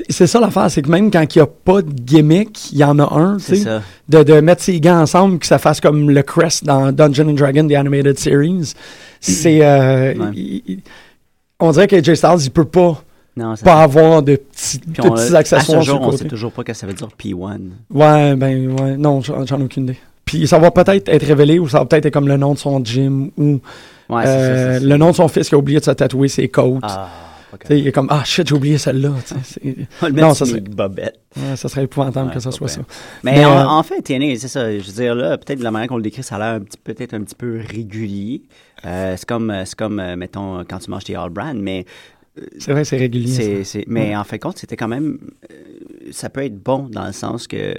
S1: c'est ça l'affaire, c'est que même quand il n'y a pas de gimmick, il y en a un, tu sais, de, de mettre ses gants ensemble, que ça fasse comme le crest dans Dungeon and Dragon, The Animated Series. C'est... euh,
S4: Ouais.
S1: il- il- on dirait qu'AJ Styles, il peut pas,
S4: Non, ça
S1: pas avoir de petits, de petits
S4: à
S1: accessoires
S4: ce jour, on sait toujours pas ce que ça veut dire P1.
S1: Ouais, ben, ouais, non, j'en ai aucune idée. Puis ça va peut-être être révélé ou ça va peut-être être comme le nom de son gym ou
S4: Ouais,
S1: euh, le nom de son fils qui a oublié de se tatouer ses côtes.
S4: Ah,
S1: il est comme, ah shit, j'ai oublié celle-là. Non, ça serait-
S4: mes bobettes.
S1: ouais, ça serait épouvantable
S4: Ouais,
S1: que ça soit ça.
S4: Mais,
S1: Mais,
S4: en,
S1: euh,
S4: en fait, TNA, c'est ça. Je veux dire, là, peut-être de la manière qu'on le décrit, ça a l'air peut-être un petit peu régulier. Euh, c'est comme, euh, comme mettons, quand tu manges tes All Brand, mais
S1: C'est vrai, c'est régulier.
S4: mais en fait, compte, c'était quand même. euh, ça peut être bon dans le sens que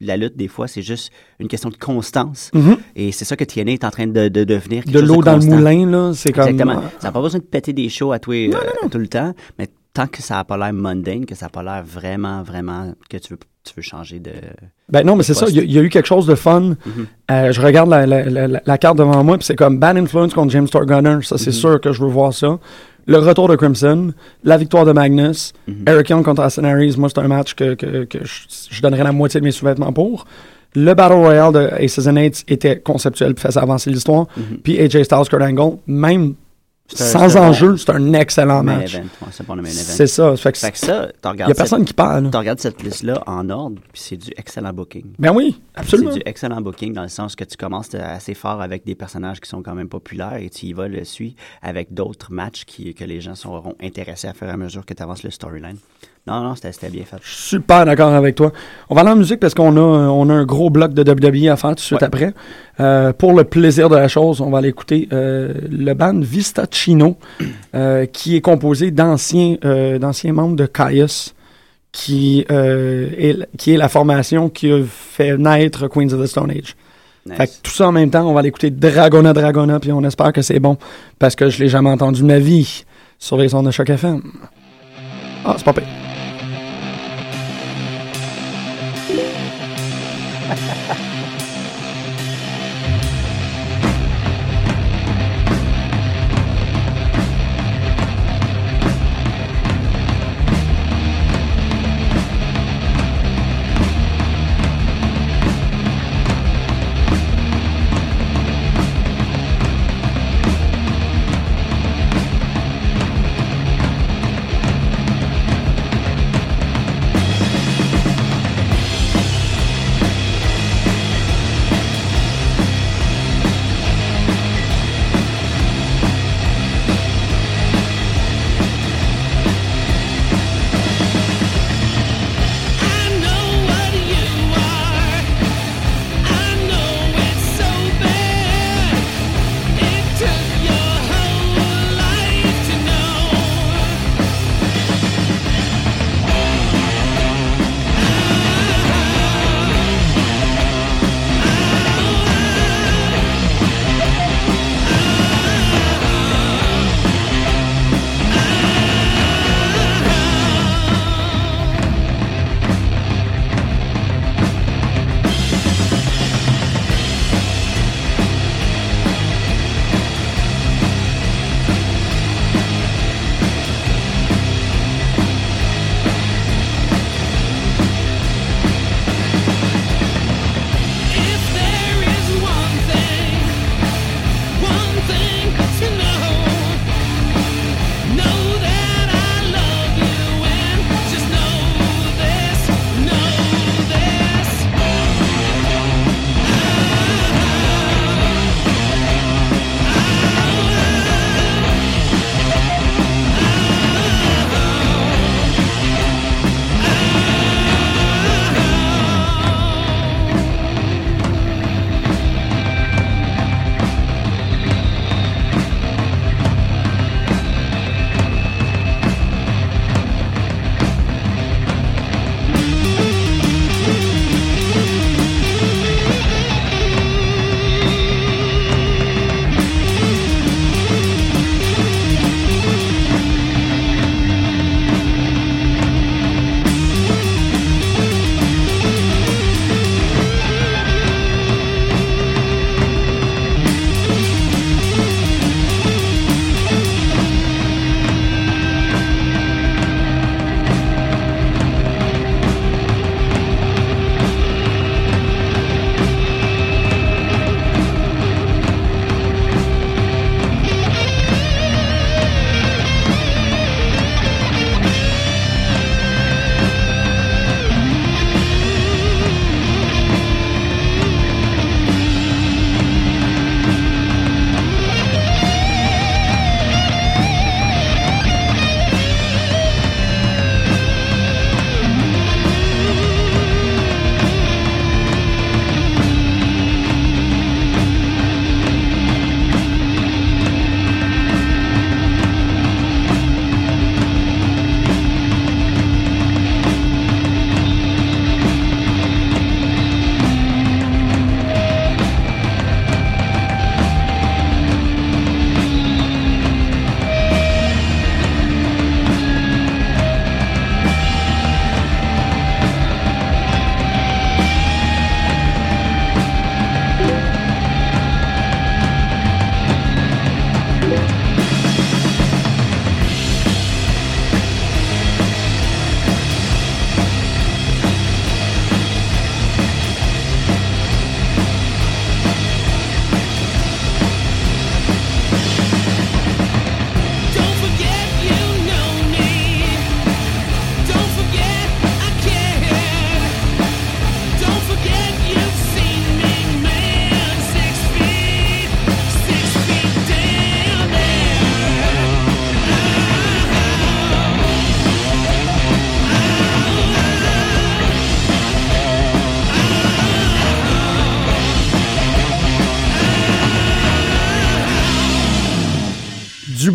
S4: la lutte, des fois, c'est juste une question de constance.
S1: Mhm.
S4: Et c'est ça que TNA est en train de, de devenir.
S1: De l'eau dans le moulin, là, c'est comme.
S4: Exactement. Ça n'a pas besoin de péter des shows à tous les- euh, tout le temps, mais tant que ça n'a pas l'air mundane, que ça n'a pas l'air vraiment, vraiment, que tu veux tu veux changer de.
S1: Ben non, mais c'est ça. Il y, a- il y a eu quelque chose de fun.
S4: Mhm.
S1: Euh, je regarde la, la- la- carte devant moi, puis c'est comme Bad Influence contre James Gunner. Ça, c'est
S4: Mhm.
S1: sûr que je veux voir ça. Le retour de Crimson, la victoire de Magnus,
S4: Mhm.
S1: Eric Young contre Austin Harris. Moi, c'est un match que, que, que je, je donnerais la moitié de mes sous-vêtements pour. Le Battle Royale de Aces and Eights était conceptuel, puis faisait avancer l'histoire.
S4: Mhm.
S1: Puis AJ Styles, Kurt Angle, même sans enjeu, c'est un excellent match.
S4: c'est bon.
S1: C'est ça. Fait que
S4: Fait que ça,
S1: il
S4: regardes,
S1: n'y a personne qui parle.
S4: tu regardes cette liste-là en ordre, puis c'est du excellent booking.
S1: Ben oui, absolument.
S4: C'est du excellent booking dans le sens que tu commences assez fort avec des personnages qui sont quand même populaires et tu y vas le suis avec d'autres matchs qui, que les gens seront intéressés à faire à mesure que tu avances le storyline. Non, non, c'était bien fait.
S1: Je suis super d'accord avec toi. On va aller en musique parce qu'on a, on a un gros bloc de WWE à faire tout de suite
S4: Ouais.
S1: après. Euh, pour le plaisir de la chose, on va aller écouter euh, le band Vista Chino, euh, qui est composé d'anciens euh, d'anciens membres de Caius, qui, est, qui est la formation qui a fait naître Queens of the Stone Age.
S4: Nice.
S1: Fait que tout ça en même temps, on va aller écouter Dragona Dragona, puis on espère que c'est bon, parce que je l'ai jamais entendu de ma vie sur les ondes de Choc FM. Ah, c'est pas pire.
S5: Ha
S1: ha ha.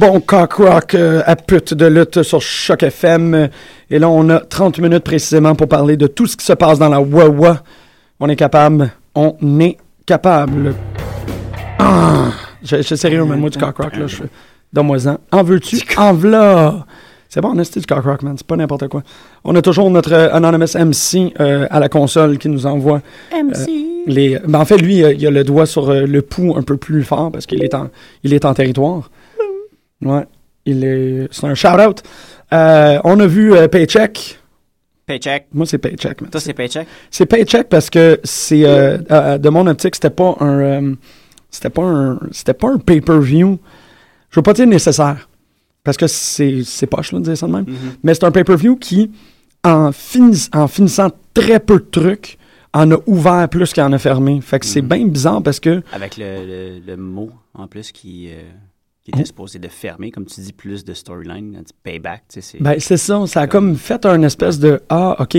S1: Bon cock rock euh, à pute de lutte sur Choc FM. Et là, on a 30 minutes précisément pour parler de tout ce qui se passe dans la Wawa. On est capable. On est capable. Ah! Je, je sérieux, mais moi, du cock rock, là, je. Donne-moi-en. En veux-tu? En v'là! C'est bon, on a du cock rock, man. C'est pas n'importe quoi. On a toujours notre euh, Anonymous MC euh, à la console qui nous envoie
S4: MC.
S1: les. Ben, en fait, lui, euh, il a le doigt sur euh, le pouls un peu plus fort parce qu'il est en, il est en territoire. Ouais. Il est. C'est un shout-out. Euh, on a vu euh, Paycheck.
S4: Paycheck.
S1: Moi, c'est Paycheck.
S4: Toi, c'est Paycheck?
S1: C'est Paycheck parce que c'est euh, de mon optique, c'était pas un c'était pas un c'était pas un pay-per-view. Je veux pas dire nécessaire parce que c'est poche là de dire ça de même, mais c'est un pay-per-view qui en finis- en finissant très peu de trucs en a ouvert plus qu'il en a fermé. Fait que c'est
S4: Mhm.
S1: bien bizarre parce que
S4: Avec le, le, le mot, en plus, qui, qui était supposé de fermer, comme tu dis, plus de storyline, du payback, tu sais, c'est...
S1: Ben, c'est ça. Ça a comme fait un espèce de Ah, OK,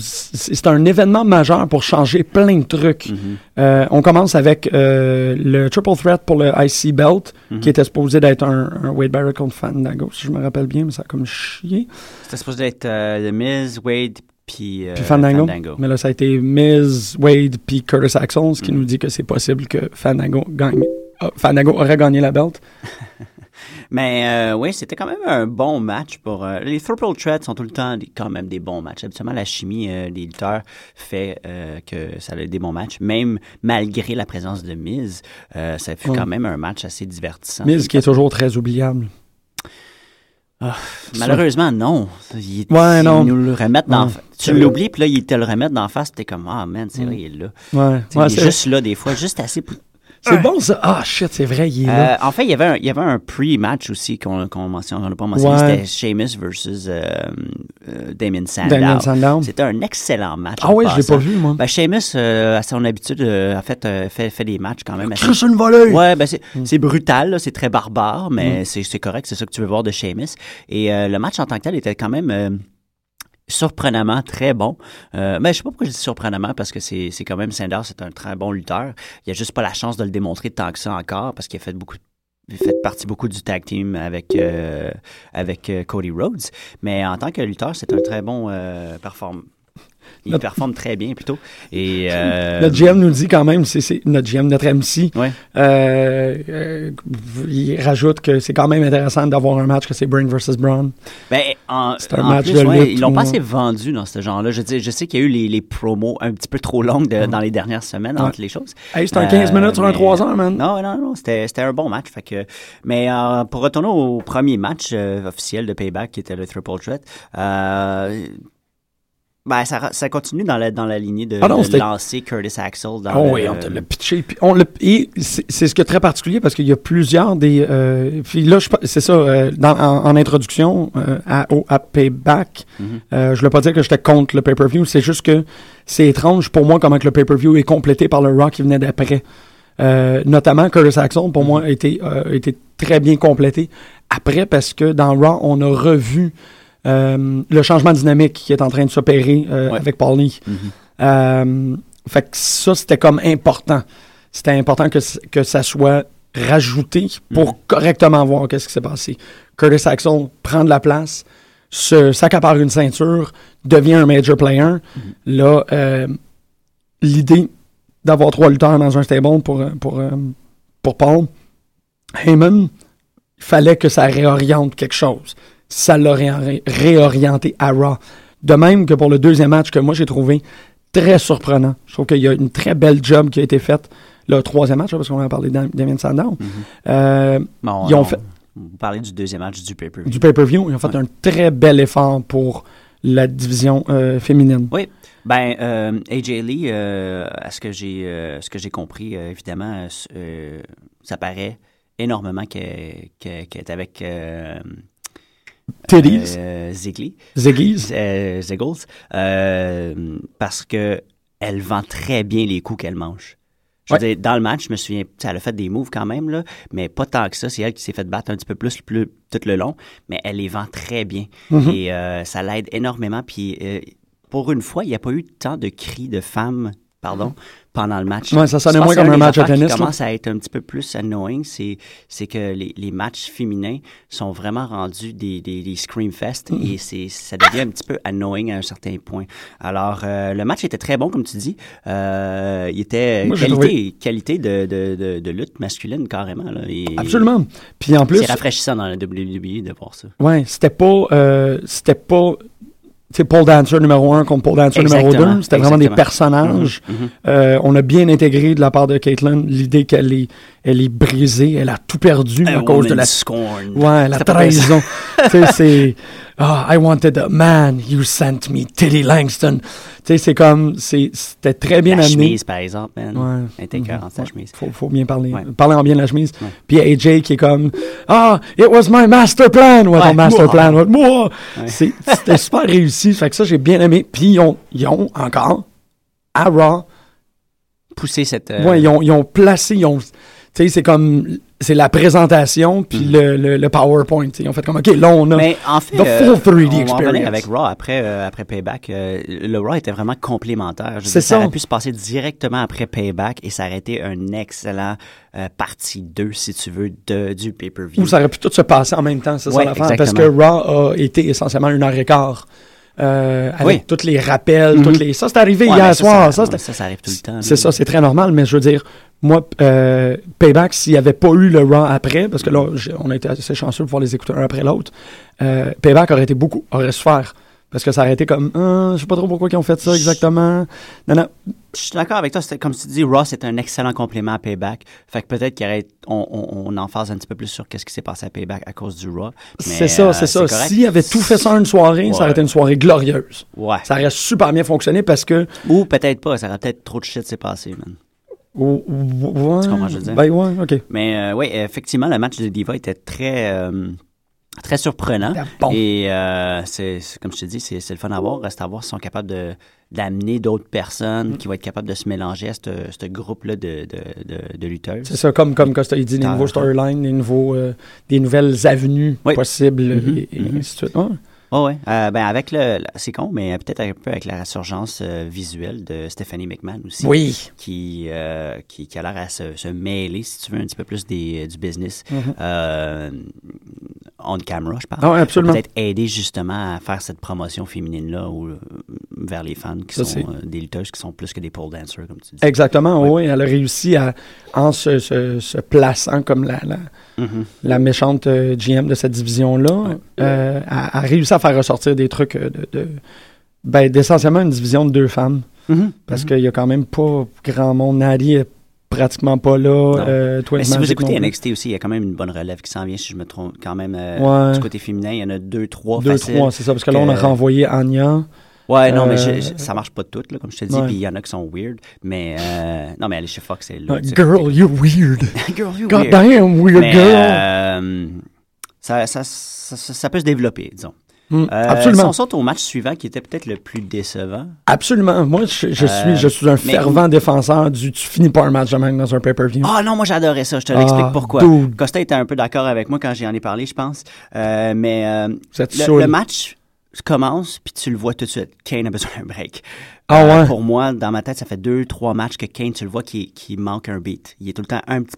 S1: c'est un événement majeur pour changer plein de trucs.
S4: Mhm.
S1: Euh, on commence avec euh, le Triple Threat pour le IC Belt,
S4: Mhm.
S1: qui était supposé d'être un, un Wade Barrett contre Fandango, si je me rappelle bien, mais ça a comme chié.
S4: C'était supposé être euh, The Miz, Wade, puis, euh,
S1: Puis Fandango. Mais là, ça a été Miz, Wade, puis Curtis Axel, ce qui
S4: Mhm.
S1: nous dit que c'est possible que Fandango gagne. Ah, Fandango aurait gagné la belt. <laughs>
S4: Mais euh, oui, c'était quand même un bon match pour... euh, les Triple Threats sont tout le temps des- quand même des bons matchs. Habituellement, la chimie euh, des lutteurs fait euh, que ça a des bons matchs. Même malgré la présence de Miz, euh, ça fut
S1: Ouais.
S4: quand même un match assez divertissant.
S1: Miz, qui est toujours très oubliable.
S4: Malheureusement, non. Il,
S1: Ouais, non.
S4: nous le remettent dans...
S1: Ouais.
S4: Tu l'oublies, puis là, ils te le remettent d'en face, t'es comme, ah, man, c'est
S1: Mm.
S4: vrai, il est là.
S1: Ouais, c'est
S4: juste là, des fois, juste assez pour
S1: c'est bon ça? Ah, shit, c'est vrai, il est là.
S4: Euh, en fait, il y avait un, il y avait un pre-match aussi qu'on qu'on mentionne, on n'a pas mentionné.
S1: Ouais.
S4: C'était Sheamus versus euh, euh, Damien Sandow.
S1: Damien Sandow.
S4: C'était un excellent match.
S1: Ah oui, je l'ai pas vu, moi.
S4: Ben, Sheamus, euh, à son habitude, euh, a fait, euh, fait, fait des matchs quand même. assez-
S1: Chris une volée!
S4: Ouais, ben c'est
S1: Mm.
S4: c'est brutal, c'est très barbare, mais c'est c'est correct, c'est ça que tu veux voir de Sheamus. Et euh, le match en tant que tel était quand même euh, surprenamment très bon. Euh, mais je sais pas pourquoi je dis surprenamment, parce que c'est quand même Sanders, c'est un très bon lutteur. Il a juste pas la chance de le démontrer tant que ça encore, parce qu'il a fait beaucoup fait partie beaucoup du tag team avec euh, avec euh, Cody Rhodes, mais en tant que lutteur, c'est un très bon euh, Il
S1: Notre-
S4: performe très bien plutôt. Et euh, <laughs>
S1: Notre GM nous dit quand même, c'est notre GM, notre MC,
S4: Ouais.
S1: euh, euh, il rajoute que c'est quand même intéressant d'avoir un match que c'est Brain versus Braun.
S4: Ben, en,
S1: C'est un
S4: en
S1: match
S4: plus,
S1: de
S4: ouais,
S1: lutte,
S4: ils l'ont pas assez vendu dans ce genre-là. Je, dis- je sais qu'il y a eu les, les promos un petit peu trop longues de- dans les dernières semaines entre les choses.
S1: Hey, c'est un
S4: Euh,
S1: 15 minutes sur un
S4: mais-
S1: 3 heures, man.
S4: Non, non, non, c'était c'était un bon match. Fait que, mais pour retourner au premier match officiel de Payback, qui était le Triple Threat, euh, ben, ça, ça continue dans la, dans la lignée de,
S1: Ah non,
S4: de lancer Curtis Axel dans
S1: Oh
S4: le-
S1: oui, on te l'a pitché. puis on et c'est ce qui est très particulier parce qu'il y a plusieurs des. euh, puis là, c'est ça, euh, dans- en, en introduction euh, à, au, à Payback,
S4: Mhm.
S1: euh, je ne veux pas dire que j'étais contre le pay-per-view, c'est juste que c'est étrange pour moi comment que le pay-per-view est complété par le Raw qui venait d'après. Euh, notamment Curtis Axel, pour moi, a été, euh, a été très bien complété après parce que dans Raw, on a revu euh, le changement dynamique qui est en train de s'opérer euh,
S4: Ouais.
S1: avec Paul Lee.
S4: Mhm.
S1: Euh, fait que ça, c'était comme important. C'était important que, que ça soit rajouté pour
S4: Mhm.
S1: correctement voir qu'est-ce qui s'est passé. Curtis Axel prend de la place, se s'accapare une ceinture, devient un major player.
S4: Mhm.
S1: Là, l'idée d'avoir trois lutteurs dans un stable pour, pour, pour Paul Heyman, il fallait que ça réoriente quelque chose. Ça l'a ré- réorienté à Raw. De même que pour le deuxième match que moi j'ai trouvé très surprenant. Je trouve qu'il y a une très belle job qui a été faite. Le troisième match, parce qu'on a parlé de Damien Sandow.
S4: Mhm.
S1: Euh,
S4: Bon,
S1: Ils ont
S4: on-
S1: fait-
S4: Vous parlez du deuxième match du pay-per-view.
S1: du pay-per-view, ils ont fait
S4: Ouais.
S1: un très bel effort pour la division euh, féminine.
S4: Oui. Ben, euh, AJ Lee, euh, à ce que j'ai, ce que j'ai compris, évidemment, ça paraît énormément qu'elle, est avec
S1: Titties,
S4: euh, Ziggly, euh, Ziggles, euh, parce que elle vend très bien les coups qu'elle mange. Je veux
S1: Ouais.
S4: dire, dans le match, je me souviens, elle a fait des moves quand même, là, mais pas tant que ça. C'est elle qui s'est fait battre un petit peu plus, plus tout le long, mais elle les vend très bien.
S1: Mhm.
S4: Et euh, ça l'aide énormément. Puis pour une fois, il n'y a pas eu tant de cris de femmes pardon, pendant le match.
S1: Ouais, ça sonnait moins comme
S4: un
S1: match de tennis,
S4: Qui
S1: là.
S4: commence à être un petit peu plus annoying, c'est c'est que les, les matchs féminins sont vraiment rendus des, des, des scream fest
S1: Mm.
S4: et c'est ça devient un petit peu annoying à un certain point. Alors euh, le match était très bon comme tu dis. Euh, il était
S1: Moi,
S4: qualité
S1: trouvé-
S4: qualité de, de, de, de lutte masculine carrément là. Et
S1: Absolument. Puis en plus,
S4: C'est rafraîchissant dans la WWE de voir ça.
S1: ouais, c'était pas, euh, c'était pas, sais, pole dancer numéro un contre pole dancer numéro deux. C'était vraiment des personnages.
S4: Mhm.
S1: Euh, on a bien intégré de la part de Caitlyn l'idée qu'elle est, elle est brisée, elle a tout perdu à cause de la,
S4: scorn.
S1: ouais, la trahison. <laughs> tu sais, c'est, ah, I wanted a man, you sent me Teddy Langston. Tu sais, c'est comme, c'était très bien
S4: la
S1: amené.
S4: chemise, par exemple, man.
S1: Ouais.
S4: Elle était sa chemise.
S1: Faut, faut bien parler.
S4: Ouais.
S1: Parler en bien de la chemise.
S4: Ouais.
S1: Puis AJ qui est comme Ah, it was my master plan. Ouais, ton master
S4: Mouah.
S1: plan. C'est- C'était <laughs> super réussi. Fait que ça, j'ai bien aimé. Puis ils ont, ils ont encore, à Raw,
S4: Pousser cette. euh,
S1: ouais, ils, ont, ils ont placé, ils ont. Sais, c'est comme. C'est la présentation, puis le, le, le PowerPoint. Ils ont fait comme OK, là, on a.
S4: Mais en fait,
S1: The
S4: euh,
S1: full 3D
S4: on va en
S1: experience.
S4: avec Raw après, euh, après Payback. euh, le Raw était vraiment complémentaire. Je dire, ça.
S1: ça.
S4: aurait pu se passer directement après Payback et ça aurait été un excellent euh, partie 2, si tu veux, de, du pay-per-view.
S1: Ou ça aurait pu tout se passer en même temps, c'est
S4: Ouais,
S1: ça l'affaire. Parce que. Raw a été essentiellement une heure et quart. Euh, avec
S4: Oui.
S1: tous les rappels, toutes les. Ça, c'est arrivé
S4: Ouais,
S1: hier soir.
S4: ça,
S1: ça,
S4: ça arrive tout le temps.
S1: C'est ça, c'est très normal, mais je veux dire, moi, euh, Payback, s'il n'y avait pas eu le Raw après, parce que là, on a été assez chanceux de pouvoir les écouter un après l'autre, euh, Payback aurait été beaucoup, aurait su faire. Parce que ça aurait été comme, ah, je sais pas trop pourquoi ils ont fait ça exactement. Non, non.
S4: Je suis d'accord avec toi. Comme tu dis, Raw, c'est un excellent complément à Payback. Fait que peut-être qu'on on, on, on emphase un petit peu plus sur qu'est-ce qui s'est passé à Payback à cause du Raw.
S1: C'est ça,
S4: euh,
S1: c'est ça.
S4: correct.
S1: S'il avait tout fait ça en une soirée, ça aurait été une soirée glorieuse.
S4: Ouais.
S1: Ça aurait super bien fonctionné parce que.
S4: Ou peut-être pas. Ça aurait peut-être trop de shit s'est passé, man.
S1: Ou- ou- ouais,
S4: Tu comprends je veux dire?
S1: Ben ouais, ok.
S4: Mais euh, oui, effectivement, le match de Diva était très, euh, très surprenant.
S1: Bon.
S4: Et euh, c'est comme je te dis, c'est le fun à voir. Reste à voir s'ils sont capables d'amener d'autres
S1: Mm.
S4: personnes qui vont être capables de se mélanger à ce ce groupe-là de, de, de, de lutteuses.
S1: C'est ça, comme, comme Costa a dit, des
S4: Ah,
S1: nouveaux
S4: ah.
S1: storylines, des, nouveaux, euh, des nouvelles avenues
S4: Oui.
S1: possibles
S4: Mhm,
S1: et, et
S4: mhm.
S1: ainsi de suite. Ouais.
S4: Oh ouais. Euh, ben avec le, c'est con, mais peut-être un peu avec la résurgence euh, visuelle de Stephanie McMahon aussi.
S1: Oui.
S4: Qui, euh, qui, qui a l'air à se, se mêler, si tu veux, un petit peu plus des, du business
S1: Mhm.
S4: euh, on camera, je parle.
S1: Ouais, absolument.
S4: Peut-être aider justement à faire cette promotion féminine-là ou vers les fans qui
S1: Ça,
S4: sont des lutteuses qui sont plus que des pole dancers, comme tu dis.
S1: Exactement, oui. Elle a réussi à, en se, se- se plaçant comme la, la,
S4: Mhm.
S1: la méchante euh, GM de cette division-là, euh, a, a réussi à faire ressortir des trucs euh, de, de ben, d'essentiellement une division de deux femmes.
S4: Mhm.
S1: Parce
S4: Mhm.
S1: qu'il y a quand même pas grand monde. Nadi est pratiquement pas là. Euh,
S4: Mais si vous écoutez. NXT aussi, il y a quand même une bonne relève qui s'en vient, si je me trompe. Quand même, euh,
S1: Ouais.
S4: du côté féminin, il y en a deux, trois
S1: Deux, trois, c'est ça. Parce que là, on a
S4: que-
S1: renvoyé Anya.
S4: Ouais, non, mais je-
S1: Euh,
S4: je- ça marche pas toutes, là, comme je te dis. Puis il y en a qui sont weird. Mais euh, non, mais Alicia Fox, c'est là.
S1: Girl, you're weird. <laughs>
S4: girl, you
S1: God
S4: weird.
S1: damn, weird
S4: Mais,
S1: girl.
S4: euh, ça, ça, ça, peut se développer, disons.
S1: Mm,
S4: Euh, Si
S1: absolument.
S4: on saute au match suivant, qui était peut-être le plus décevant.
S1: Absolument. Moi, je, je
S4: Euh,
S1: suis, je suis un
S4: mais-
S1: fervent défenseur du tu finis pas un match de même dans un pay-per-view.
S4: Ah non, moi j'adorais ça. Je te
S1: Ah,
S4: l'explique pourquoi.
S1: dude.
S4: Costa était un peu d'accord avec moi quand j'en ai parlé, je pense. Euh, mais le, le match commence, puis tu le vois tout de suite. Kane a besoin d'un break.
S1: Ah
S4: Euh,
S1: ouais?
S4: Pour moi, dans ma tête, ça fait deux, trois matchs que Kane, tu le vois, qui, qui manque un beat. Il est tout le temps un petit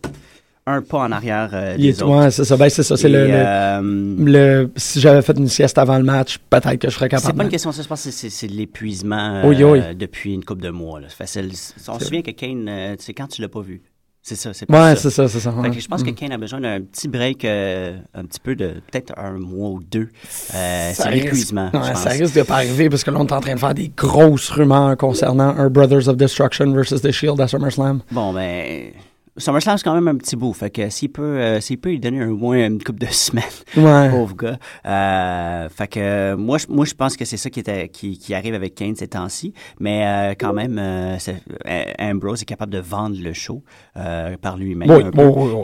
S4: un pas en arrière euh,
S1: Il
S4: des
S1: est,
S4: autres.
S1: ouais, c'est ça. Ben, c'est ça. C'est le,
S4: euh,
S1: le- si j'avais fait une sieste avant le match, peut-être que je serais
S4: c'est
S1: capable.
S4: pas une question, ça, je pense que c'est- c'est l'épuisement euh,
S1: Oui, oui.
S4: depuis une couple de mois. Là. C'est on se
S1: C'est-
S4: souvient que Kane, c'est quand tu l'as pas vu. C'est ça, c'est
S1: Ouais,
S4: pas ça.
S1: c'est ça, c'est ça.
S4: Fait
S1: ouais.
S4: que je pense que
S1: Mm.
S4: Kane a besoin d'un petit break, euh, un petit peu de peut-être un mois ou deux. Euh,
S1: Ça
S4: c'est l'épuisement.
S1: ouais, ça risque de pas arriver parce que là, on est en train de faire des grosses rumeurs concernant un Brothers of Destruction versus The Shield à SummerSlam.
S4: Bon, ben. SummerSlam, c'est quand même un petit bout. Fait que s'il peut, euh, s'il peut lui donner au moins une couple de <laughs> semaines,
S1: Ouais.
S4: pauvre gars. Euh, fait que euh, moi, je- moi, je pense que c'est ça qui, était, qui, qui arrive avec Kane ces temps-ci. Mais euh, quand même, Ambrose est capable de vendre le show par lui-même.
S1: Oui,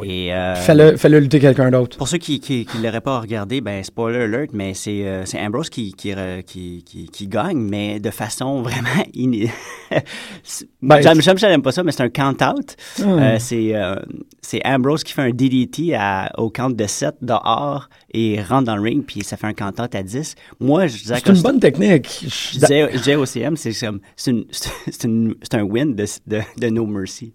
S1: oui, Fais-le, fais-le lutter quelqu'un d'autre.
S4: Pour ceux qui qui, qui l'auraient pas regardé, ben spoiler alert, mais c'est c'est Ambrose qui qui, qui gagne, mais de façon <laughs> vraiment in...
S1: Ben,
S4: j'aime pas ça, mais c'est un count out.
S1: Hum.
S4: Euh, c'est c'est euh, c'est Ambrose qui fait un DDT à, au count de 7 dehors et rentre dans le ring, puis ça fait un cantate à 10. Moi, je disais
S1: C'est une bonne technique.
S4: je disais, je disais au CM, <laughs> c'est un win de, de, de No Mercy.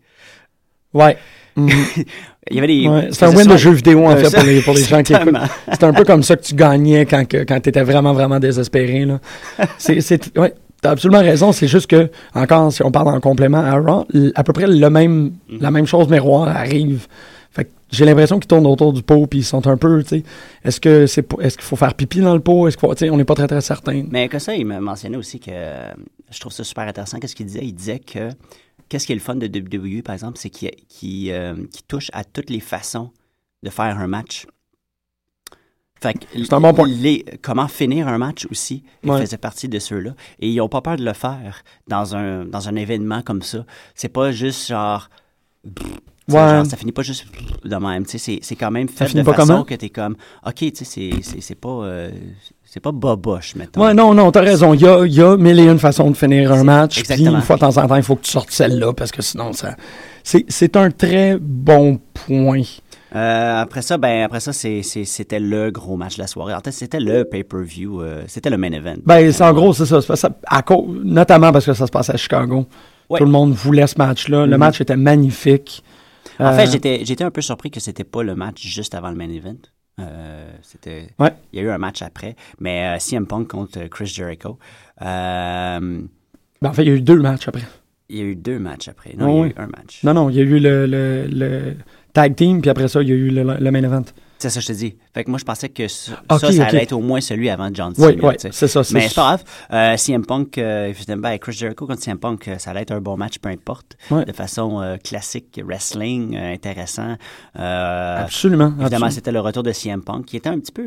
S1: Ouais. <laughs>
S4: Il y avait des.
S1: Ouais, c'est un win de jeu vidéo, en fait,
S4: ça-
S1: pour les, pour les gens qui écoutent. C'est un peu comme ça que tu gagnais quand, quand tu étais vraiment, vraiment désespéré. <laughs> C'est, c'est, ouais, t'as absolument raison. C'est juste que, encore, si on parle en complément à Raw, à peu près le même,
S4: Mm-hmm.
S1: la même chose miroir arrive. Fait que j'ai l'impression qu'ils tournent autour du pot puis ils sont un peu, tu sais, est-ce que c'est est-ce qu'il faut faire pipi dans le pot? Est-ce sais, on n'est pas très, très certain.
S4: Mais que ça, il m'a mentionné aussi que je trouve ça super intéressant. Qu'est-ce qu'il disait? Il disait que qu'est-ce qui est le fun de WWE, par exemple, c'est qu'il qu'il, euh, qu'il touche à toutes les façons de faire un match. Fait que
S1: C'est un bon point.
S4: les- comment finir un match aussi, il
S1: Ouais.
S4: faisait partie de ceux-là. Et ils n'ont pas peur de le faire dans un, dans un événement comme ça. C'est pas juste genre. tu
S1: Ouais.
S4: genre, ça finit pas juste de même. tu C'est c'est quand même fait de
S1: pas
S4: façon que t'es comme. OK, tu c'est- c'est c'est pas. euh, c'est pas boboche, mettons.
S1: Ouais, non, non, t'as raison. Il y a, y a mille et une façons de finir un match. Puis, une fois de temps en temps, il faut que tu sortes celle-là parce que sinon, ça. C'est, c'est un très bon point.
S4: Euh, après ça, ben après ça, c'était le gros match de la soirée. En fait, c'était le pay-per-view, euh, c'était le main event.
S1: Ben, c'est en gros, c'est ça. Ça- à cause, notamment parce que ça se passe à Chicago.
S4: Ouais.
S1: Tout le monde voulait ce match-là. Le
S4: Mhm.
S1: match était magnifique.
S4: En
S1: Euh,
S4: fait, j'étais j'étais un peu surpris que c'était pas le match juste avant le main event. Euh, c'était
S1: Ouais.
S4: il y a eu un match après, mais euh, CM Punk contre Chris Jericho. Euh,
S1: ben, en fait, il y a eu deux matchs après.
S4: il y a eu deux matchs après. Non,
S1: Oh,
S4: il y a
S1: oui.
S4: eu un match.
S1: Non, non, il y a eu le, le, le tag team, puis après ça, il y a eu le, main event.
S4: C'est ça que je te dis. Fait que moi, je pensais que ça, ça, allait être au moins celui avant John Cena.
S1: Oui, oui, c'est ça.
S4: Mais c'est pas grave. Euh, CM Punk, euh, ben, Chris Jericho contre CM Punk, euh, ça allait être un bon match, peu importe.
S1: Ouais.
S4: De façon euh, classique, wrestling, intéressant.
S1: Absolument.
S4: Évidemment, c'était le retour de CM Punk, qui était un petit peu,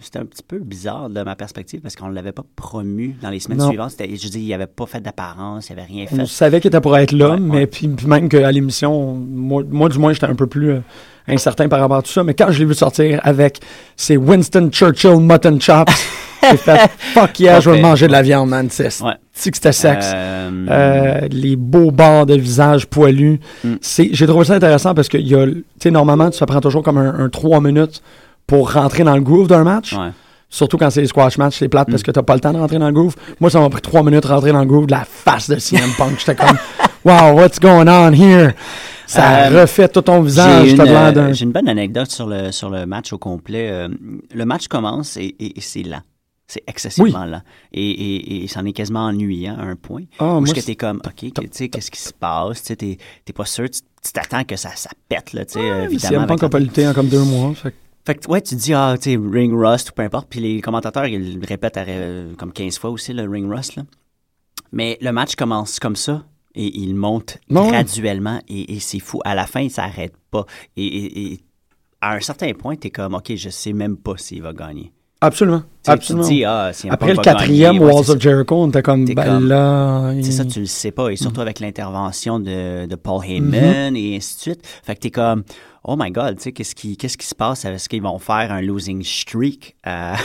S4: c'était un petit peu bizarre de ma perspective parce qu'on ne l'avait pas promu dans les semaines
S1: Non.
S4: suivantes. Je dis, il avait pas fait d'apparence, il avait rien
S1: On
S4: fait.
S1: savait qu'il était pour être là,
S4: Ouais,
S1: mais
S4: ouais.
S1: puis, même qu'à l'émission, moi, moi, du moins, j'étais un peu plus incertain par rapport à tout ça. Mais quand je l'ai vu sortir avec ses Winston Churchill mutton chops, j'ai fait <laughs> fuck yeah, je veux
S4: Ok.
S1: manger de la viande, man. C'est
S4: Ouais.
S1: que c'était sexe.
S4: Euh,
S1: Euh, les beaux bords de visage poilus.
S4: Mm.
S1: J'ai trouvé ça intéressant parce que il y a, tu sais, normalement, ça prend toujours comme un, un 3 minutes pour rentrer dans le groove d'un match.
S4: ouais.
S1: Surtout quand c'est les squash match, c'est plate parce
S4: Mm.
S1: que t'as pas le temps de rentrer dans le groove. Moi, ça m'a pris trois minutes de rentrer dans le groove de la face de CM Punk. J'étais comme, <laughs> wow, what's going on here? Ça
S4: Euh,
S1: refait tout ton visage.
S4: J'ai une, euh, j'ai une bonne anecdote sur le, sur le match au complet. Euh, le match commence et, et- et c'est lent. C'est excessivement lent. Et, et, et c'en est quasiment ennuyant à un point.
S1: Ah,
S4: où est-ce que
S1: c'est-
S4: t'es comme, OK, que- tu sais, qu'est-ce qui se passe? Tu t'es t'es pas sûr, tu t'attends que ça, ça pète, là, tu sais, euh, évidemment.
S1: A pas lutté en comme deux mois. Fait que-
S4: Fait que, ouais, tu dis, ah, tu sais, ring rust ou peu importe. Puis les commentateurs, ils le répètent à comme 15 fois aussi, le ring rust, là. Mais le match commence comme ça et il monte
S1: Non,
S4: graduellement et, et c'est fou. À la fin, ça arrête pas. Et, à un certain point, t'es comme, OK, je sais même pas s'il va gagner.
S1: Absolument.
S4: Tu
S1: Absolument.
S4: Tu dis, ah,
S1: Après le quatrième Walls of Jericho, on était comme, ben
S4: comme-
S1: là.
S4: C'est
S1: il-
S4: ça, tu le sais pas. Et surtout avec l'intervention de, de Paul
S1: Mm-hmm.
S4: Heyman et ainsi de suite. Fait que t'es comme, oh my God, tu sais, qu'est-ce qui, qu'est-ce qui se passe? Est-ce qu'ils vont faire un losing streak <laughs> à,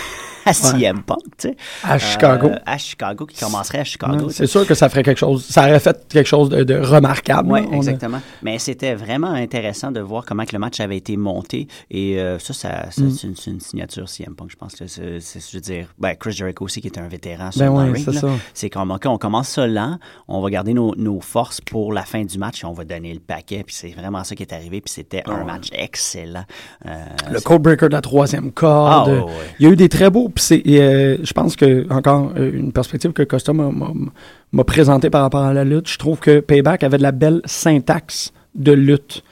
S4: à CM Punk, tu sais?
S1: À Chicago.
S4: Euh, à Chicago, qui commencerait à Chicago.
S1: Ouais, c'est sûr que ça ferait quelque chose. Ça aurait fait quelque chose de, de remarquable.
S4: Oui,
S1: a-
S4: exactement. Mais c'était vraiment intéressant de voir comment que le match avait été monté. Et euh, ça, ça, ça,
S1: Mm.
S4: c'est, une, signature CM Punk. Je pense que c'est, je veux dire, ben, Chris Jericho aussi, qui est un vétéran sur
S1: Ben
S4: ring,
S1: c'est
S4: là.
S1: ça.
S4: C'est comme, OK, on commence ça lent, on va garder nos, nos forces pour la fin du match et on va donner le paquet. Puis c'est vraiment ça qui est arrivé. Puis c'était un match excellent. Euh,
S1: Le codebreaker de la troisième corde.
S4: Ah, ouais, ouais.
S1: Il y a eu des très beaux. Puis c'est, euh, je pense que, encore, euh, une perspective que Costa m'a- présentée par rapport à la lutte, je trouve que Payback avait de la belle syntaxe de lutte.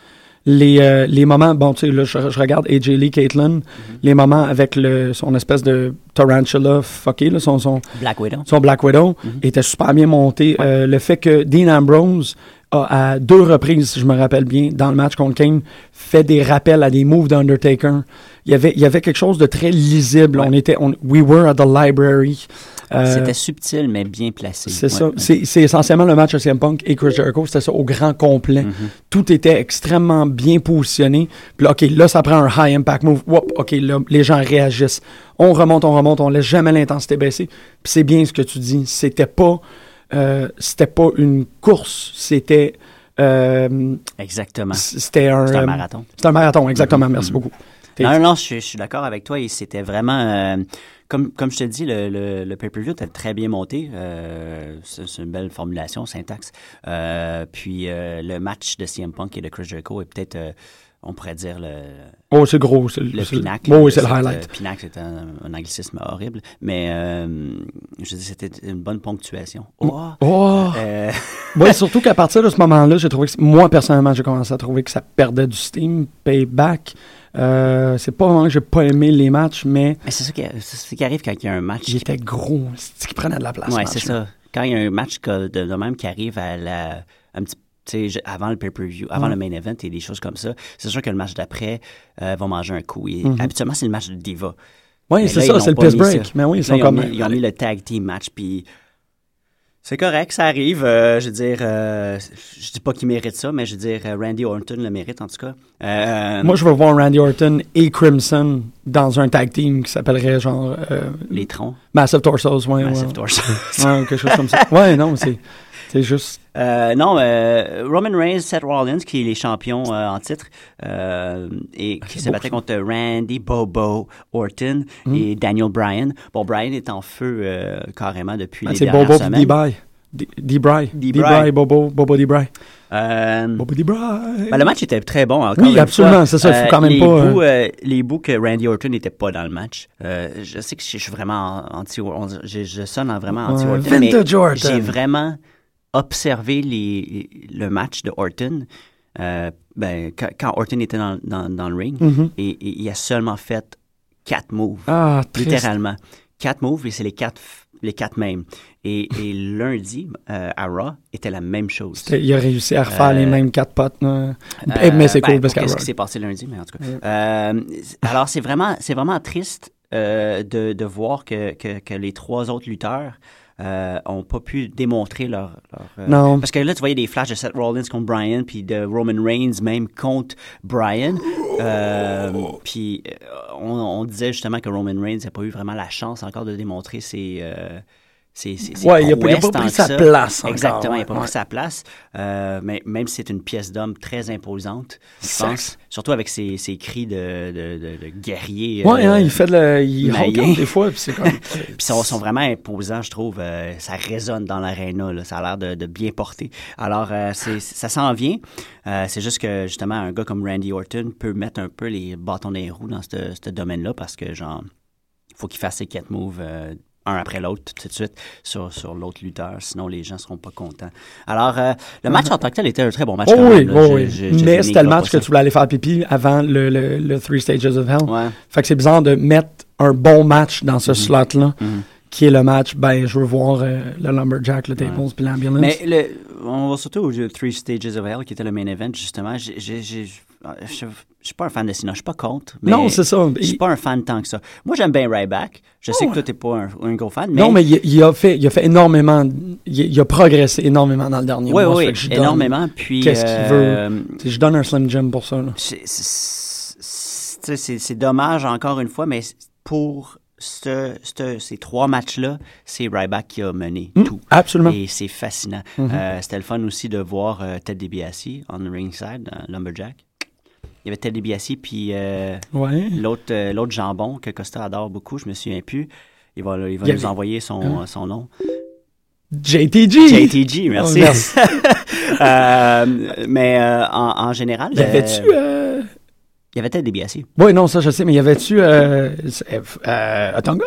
S1: Les, euh, les moments, bon, tu sais, là, je, je regarde AJ Lee, Caitlyn,
S4: Mm-hmm.
S1: les moments avec le, son espèce de tarantula fucké, là, son, son,
S4: Black Widow.
S1: son Black Widow
S4: Mhm.
S1: était super bien monté. Euh, le fait que Dean Ambrose a, à deux reprises, si je me rappelle bien, dans le match contre Kane, fait des rappels à des moves d'Undertaker. Il y avait, il y avait quelque chose de très lisible.
S4: Ouais.
S1: On était, on, we were at the library. Euh,
S4: C'était subtil, mais bien placé.
S1: c'est
S4: Ouais.
S1: ça. C'est c'est essentiellement le match de CM Punk et Chris Jericho. C'était ça au grand complet.
S4: Mhm.
S1: Tout était extrêmement bien positionné. Puis là, OK, là, ça prend un high impact move. Whoop, OK, là, les gens réagissent. On remonte, on remonte, on laisse jamais l'intensité baisser. Puis c'est bien ce que tu dis. C'était pas, euh, c'était pas une course. C'était Euh,
S4: Exactement.
S1: c'était un,
S4: C'est un
S1: euh,
S4: marathon.
S1: c'était un marathon, exactement.
S4: Mhm,
S1: Merci
S4: mhm.
S1: beaucoup.
S4: Non, non, non, je, suis- je suis d'accord avec toi. Et c'était vraiment. euh, comme, comme je te dis, le, le, le pay-per-view était très bien monté. Euh, c'est c'est une belle formulation, syntaxe. Euh, puis euh, le match de CM Punk et de Chris Jericho est peut-être, on pourrait dire, le,
S1: Oh, c'est gros. C'est
S4: le
S1: c'est-
S4: pinacle.
S1: Oh, oui, c'est le highlight.
S4: euh, pinacle, c'est un, un anglicisme horrible. Mais euh, je dis, c'était une bonne ponctuation. Oh!
S1: Oh!
S4: Euh, <laughs>
S1: surtout qu'à partir de ce moment-là, j'ai trouvé que, moi, personnellement, j'ai commencé à trouver que ça perdait du steam. Payback, euh, c'est pas vraiment que j'ai pas aimé les matchs, mais
S4: mais c'est ça qui, ce qui arrive quand il y a un match.
S1: il était gros. C'est ce qui prenait de la place. Ce
S4: c'est ça. Quand il y a un match de, de même qui arrive à la, un petit avant le pay-per-view, avant le main event et des choses comme ça, c'est sûr que le match d'après euh, va manger un coup. Et
S1: Mhm.
S4: Habituellement, c'est le match de Diva.
S1: Oui, c'est ça, c'est le piss break.
S4: ça.
S1: Mais oui, ils
S4: Là,
S1: sont
S4: ils, ont
S1: comme.
S4: mis, ils ont mis le tag team match, puis c'est correct, ça arrive. euh, je veux dire, euh, je dis pas qu'il mérite ça, mais je veux dire, euh, Randy Orton le mérite en tout cas. Euh,
S1: Moi, je veux voir Randy Orton et Crimson dans un tag team qui s'appellerait genre
S4: les troncs,
S1: Massive Torsos. Ouais,
S4: Massive
S1: ouais.
S4: Torso.
S1: Ouais, quelque chose comme ça. <laughs> Ouais, non, c'est c'est juste.
S4: Euh, non, euh, Roman Reigns, Seth Rollins, qui est les champions euh, en titre, et qui se battait contre Randy Bobo Orton
S1: Mm.
S4: et Daniel Bryan. Bon, Bryan est en feu carrément depuis
S1: Ah,
S4: les
S1: c'est
S4: dernières
S1: Bobo
S4: semaines.
S1: D-Bry. D- D-Bry.
S4: D-Bry.
S1: Bobo, Bobo D-Bry.
S4: Euh,
S1: Bobo D-Bry.
S4: ben, le match était très bon.
S1: Oui, absolument, c'est ça, il faut
S4: Euh,
S1: quand même
S4: les
S1: pas,
S4: Bouts, euh, les bouts que Randy Orton n'était pas dans le match. Je sais que je, suis vraiment anti je, je sonne en vraiment anti
S1: Ouais, vintage Orton.
S4: J'ai vraiment observé les, le match de Orton. euh, ben, quand, quand Orton était dans, dans, dans le ring,
S1: Mhm.
S4: et, et il a seulement fait quatre moves,
S1: Ah,
S4: littéralement. Quatre moves, et c'est les quatre, les quatre mêmes. Et, et lundi, euh, à Raw, était la même chose.
S1: Il a réussi à refaire
S4: Euh,
S1: les mêmes quatre potes.
S4: Euh,
S1: mais c'est
S4: ben,
S1: cool parce
S4: Qu'est-ce qui s'est passé lundi, mais en tout cas. Euh, alors, c'est vraiment, c'est vraiment triste euh, de, de voir que, que, que les trois autres lutteurs euh, ont pas pu démontrer leur. leur, euh,
S1: Non.
S4: Parce que là, tu voyais des flashs de Seth Rollins contre Bryan, puis de Roman Reigns même contre Bryan. Euh, puis on, on disait justement que Roman Reigns n'a pas eu vraiment la chance encore de démontrer ses. Euh, ses
S1: Ouais, il a pas- a pris sa place encore,
S4: Exactement, il n'a pas
S1: ouais.
S4: pris sa place. Euh, mais même si c'est une pièce d'homme très imposante, je pense, surtout avec ses, ses cris de, de, de, de guerrier.
S1: Ouais,
S4: euh,
S1: hein, il fait de la. Il honte des fois, puis c'est comme. <laughs>
S4: puis ils sont, sont vraiment imposants, je trouve. Euh, ça résonne dans l'aréna, là. ça a l'air de, de bien porter. Alors, euh, c'est, ça s'en vient. Euh, c'est juste que, justement, un gars comme Randy Orton peut mettre un peu les bâtons dans les roues dans ce ce domaine-là parce que, genre, faut qu'il fasse ses quatre moves euh, un après l'autre tout de suite sur, sur l'autre lutteur, sinon les gens seront pas contents. Alors, euh, le match en tant que tel était un très bon match.
S1: Oh
S4: quand
S1: oui,
S4: même,
S1: oh oui. Mais c'était le match que tu voulais aller faire pipi avant le, le, le Three Stages of Hell.
S4: Ouais.
S1: Fait que c'est bizarre de mettre un bon match dans ce slot-là,
S4: Mhm.
S1: qui est le match, ben, je veux voir euh, le Lumberjack, le Tables, puis l'Ambulance.
S4: Mais le, on va surtout au Three Stages of Hell, qui était le main event, justement. J'ai- Je suis pas un fan de Cena, je suis pas contre. Mais
S1: non, c'est ça.
S4: Je suis pas un fan tant que ça. Moi, j'aime bien Ryback. Je sais
S1: Oh,
S4: que toi, t'es pas un, un gros fan, mais.
S1: Non, mais il, il a fait, il a fait énormément, il, il a progressé énormément dans le dernier
S4: Oui,
S1: mois.
S4: oui,
S1: donne-
S4: énormément. Puis.
S1: qu'est-ce qu'il
S4: euh,
S1: Tu sais, Je donne un Slim Jim pour ça.
S4: c'est- dommage, encore une fois, mais pour ce- ce- ces trois matchs-là, c'est Ryback qui a mené
S1: Mm,
S4: tout.
S1: Absolument.
S4: Et c'est fascinant.
S1: Mhm.
S4: Euh, C'était le fun aussi de voir euh, Ted DiBiase on the ringside, dans Lumberjack. Il y avait Ted DiBiase, puis euh,
S1: Ouais.
S4: l'autre euh, l'autre jambon que Costa adore beaucoup, je me souviens plus. Il va, il va
S1: Il
S4: nous
S1: avait-
S4: envoyer son,
S1: Hein?
S4: son nom.
S1: JTG.
S4: JTG, merci.
S1: Oh, merci. <laughs>
S4: Euh, mais en, en général,
S1: Y avait-tu.
S4: il y avait Ted DiBiase.
S1: Oui, non, ça je sais, mais y avait-tu. Otonga?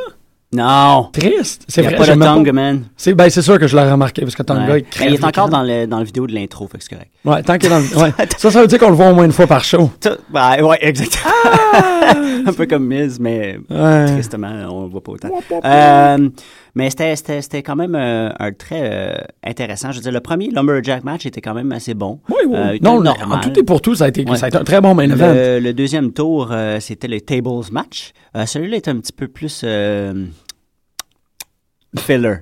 S4: Non!
S1: Triste. C'est vrai.
S4: pas
S1: même
S4: tongue, man.
S1: C'est ben, c'est sûr que je l'ai remarqué parce que Tonga,
S4: Ouais.
S1: il crève.
S4: il est
S1: le
S4: encore dans le, dans le vidéo de l'intro, fait que c'est correct.
S1: Ouais, tant qu'il est dans le. Ouais. <laughs> Ça, ça veut dire qu'on le voit au moins une fois par show.
S4: Ouais, exactement. <laughs> Un peu comme Miz, mais
S1: Ouais.
S4: tristement, on le voit pas autant. Euh, mais c'était, quand même euh, un très euh, intéressant. Je veux dire, le premier Lumberjack match était quand même assez bon.
S1: Oui, oui. Non,
S4: normal.
S1: en tout et pour tout, ça a été, ça a été un très bon main event.
S4: Le, le deuxième tour, c'était le Tables match. Celui-là est un petit peu plus filler.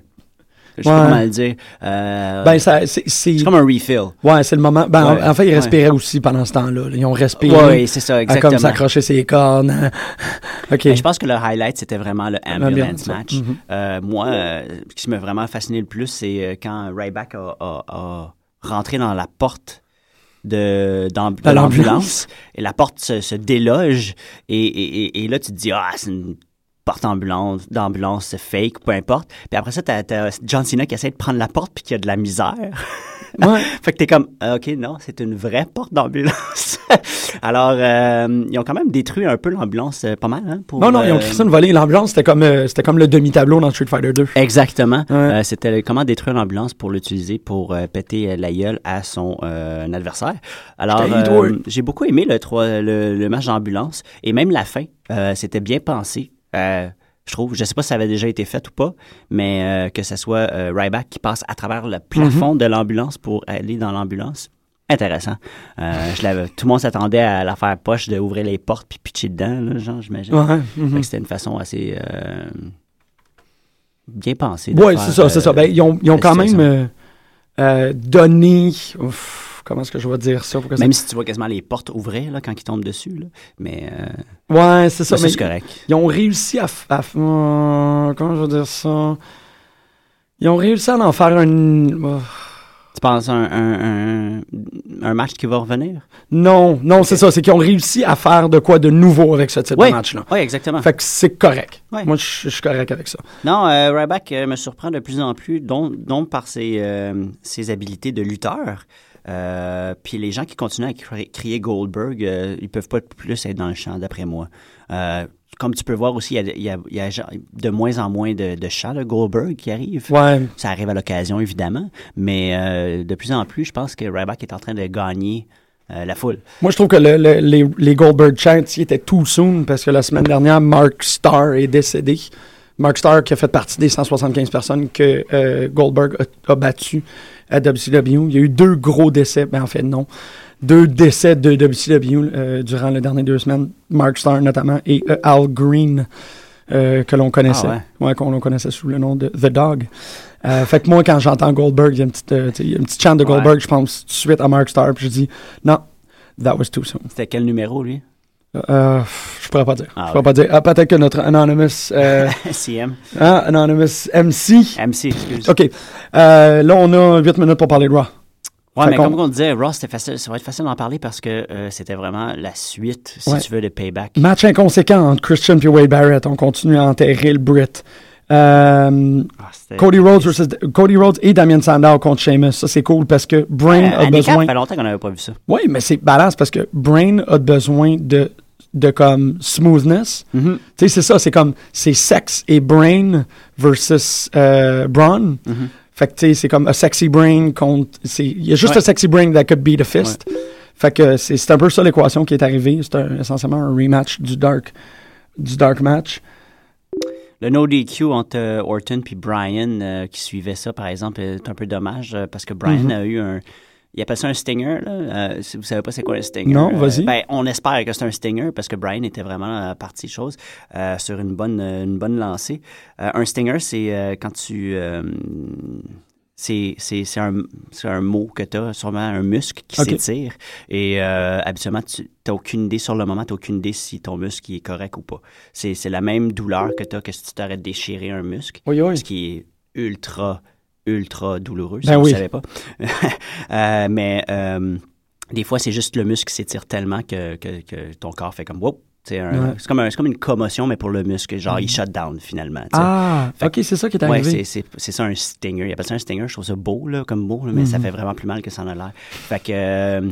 S4: Je sais pas comment le dire. Euh,
S1: Ben, ça, c'est, c'est,
S4: c'est comme un refill.
S1: ouais, c'est le moment. Ben, en-
S4: Ouais.
S1: en, fait, ils
S4: Ouais.
S1: respiraient aussi pendant ce temps-là. là. Ils ont respiré.
S4: Oui, c'est ça,
S1: à
S4: exactement.
S1: comme s'accrocher ses cornes. <laughs> OK.
S4: Mais je pense que le highlight, c'était vraiment le ambulance match.
S1: mhm.
S4: Euh, moi, euh, ce qui m'a vraiment fasciné le plus, c'est quand Ryback a, a- a rentré dans la porte de,
S1: l'ambulance.
S4: l'ambulance et la porte se, se déloge et, et, et, et là tu te dis ah c'est une porte ambulance d'ambulance fake peu importe puis après ça t'as, t'as John Cena qui essaie de prendre la porte puis qui a de la misère
S1: Ouais. <laughs>
S4: fait que t'es comme ah, ok non c'est une vraie porte d'ambulance <laughs> alors euh, ils ont quand même détruit un peu l'ambulance euh, pas mal hein, pour,
S1: Non, non, ils ont
S4: euh,
S1: crissé une volée. L'ambulance, c'était comme, euh, c'était comme le demi-tableau dans Street Fighter 2.
S4: Exactement.
S1: Ouais.
S4: Euh, C'était comment détruire l'ambulance pour l'utiliser pour euh, péter euh, la gueule à son euh, adversaire. Alors, euh, j'ai beaucoup aimé le, trois- le, le match d'ambulance et même la fin. Euh, C'était bien pensé. Euh, je trouve, je sais pas si ça avait déjà été fait ou pas, mais euh, que ce soit euh, Ryback qui passe à travers le plafond de l'ambulance pour aller dans l'ambulance. Intéressant. Euh, je tout le monde s'attendait à la faire poche d'ouvrir les portes puis pitcher dedans, là, genre, j'imagine.
S1: Ouais. Mhm.
S4: C'était une façon assez bien pensée. de faire,
S1: c'est ça, c'est ça. Ben, ils ont, ils ont
S4: la
S1: quand même donné. ouf, comment est-ce que je vais dire ça? pour que ça-
S4: Même si tu vois quasiment les portes ouvrir là, quand ils tombent dessus. Là. Mais euh,
S1: Ouais, c'est ça. mais
S4: c'est correct.
S1: ils ont réussi à. euh, comment je vais dire ça? Ils ont réussi à en faire un. oh.
S4: Tu penses un, un, un, un match qui va revenir?
S1: Non, non, c'est ça. C'est qu'ils ont réussi à faire de quoi de nouveau avec ce type
S4: Oui,
S1: de match-là.
S4: oui, exactement.
S1: Fait que c'est correct. Moi, je suis correct avec ça.
S4: Non, euh, Ryback euh, me surprend de plus en plus, dont, dont par ses, euh, ses habiletés de lutteur. Euh, puis les gens qui continuent à cri- crier Goldberg, euh, ils peuvent pas plus être dans le champ, d'après moi. Euh, comme tu peux voir aussi, il y a, y y de moins en moins de, de chants de Goldberg qui arrivent.
S1: Ouais.
S4: Ça arrive à l'occasion, évidemment, mais euh, de plus en plus, je pense que Ryback est en train de gagner euh, la foule.
S1: Moi, je trouve que le- le- les, les Goldberg chants, ils étaient too soon parce que la semaine dernière, Mark Starr est décédé. Mark Starr qui a fait partie des 175 personnes que euh, Goldberg a, a battu à WCW. Il y a eu deux gros décès, ben en fait non, deux décès de WCW euh, durant les dernières deux semaines. Mark Starr notamment et euh, Al Green euh, que l'on connaissait,
S4: Ah ouais.
S1: ouais, qu'on connaissait sous le nom de The Dog. Fait que moi, quand j'entends Goldberg, il y a une petite, une petite chante de
S4: Ouais.
S1: Goldberg, je pense tout de suite à Mark Starr, puis je dis non, that was too soon.
S4: C'était quel numéro, lui?
S1: Euh, je pourrais pas dire.
S4: Ah
S1: je pourrais pas dire. Ah, peut-être que notre Anonymous, <laughs> euh,
S4: CM.
S1: hein, Anonymous MC.
S4: MC, excuse.
S1: OK. Euh, là, on a 8 minutes pour parler de Raw.
S4: Ouais,
S1: Fait
S4: mais comme on disait, Ross, c'était facile, ça va être facile d'en parler parce que c'était vraiment la suite, si
S1: Ouais.
S4: tu veux, de Payback.
S1: Match inconséquent entre Christian et Wade Barrett. On continue à enterrer le Brit. Euh,
S4: Ah,
S1: Cody Rhodes versus Cody Rhodes et Damien Sandow contre Sheamus. Ça, c'est cool parce que Brain
S4: Euh,
S1: a
S4: handicap,
S1: besoin.
S4: Ça fait longtemps qu'on n'avait pas vu ça.
S1: Oui, mais c'est balance parce que Brain a besoin de, de comme smoothness.
S4: Mm-hmm.
S1: Tu sais, c'est ça, c'est comme, c'est sex et brain versus euh, brawn.
S4: Mm-hmm.
S1: Fait que, tu sais, c'est comme a sexy brain contre, il y a juste
S4: Ouais.
S1: a sexy brain that could beat a fist. Fait que c'est, un peu ça l'équation qui est arrivée. C'est essentiellement un rematch du dark, du dark match.
S4: Le no DQ entre euh, Orton puis Brian euh, qui suivait ça, par exemple, est un peu dommage euh, parce que Brian
S1: Mhm.
S4: a eu un. Il appelle ça un stinger, là. Euh, si vous savez pas c'est quoi un stinger.
S1: Non,
S4: euh,
S1: vas-y.
S4: ben, on espère que c'est un stinger parce que Brian était vraiment parti chose euh, sur une bonne, euh, une bonne lancée. Un stinger, c'est quand tu. c'est un, c'est un mot que tu as, sûrement un muscle qui s'étire. Et habituellement, tu n'as aucune idée sur le moment, tu n'as aucune idée si ton muscle est correct ou pas. C'est c'est la même douleur que tu as que si tu t'aurais déchiré un muscle,
S1: Oui, oui.
S4: ce qui est ultra, ultra douloureux, si
S1: Ben
S4: vous
S1: oui.
S4: ne savez pas. <laughs> Euh, mais euh, des fois, c'est juste le muscle qui s'étire tellement que, que, que ton corps fait comme wow. C'est un-
S1: Ouais.
S4: c'est comme, un- c'est comme une commotion, mais pour le muscle. Genre, il shut down finalement.
S1: Ah,
S4: Fait
S1: ok, c'est ça qui est
S4: Ouais,
S1: arrivé.
S4: c'est, c'est, ça un stinger. Il appelle ça un stinger. Je trouve ça beau là, comme là, mais ça
S1: Mhm.
S4: fait vraiment plus mal que ça en a l'air. Fait que, euh,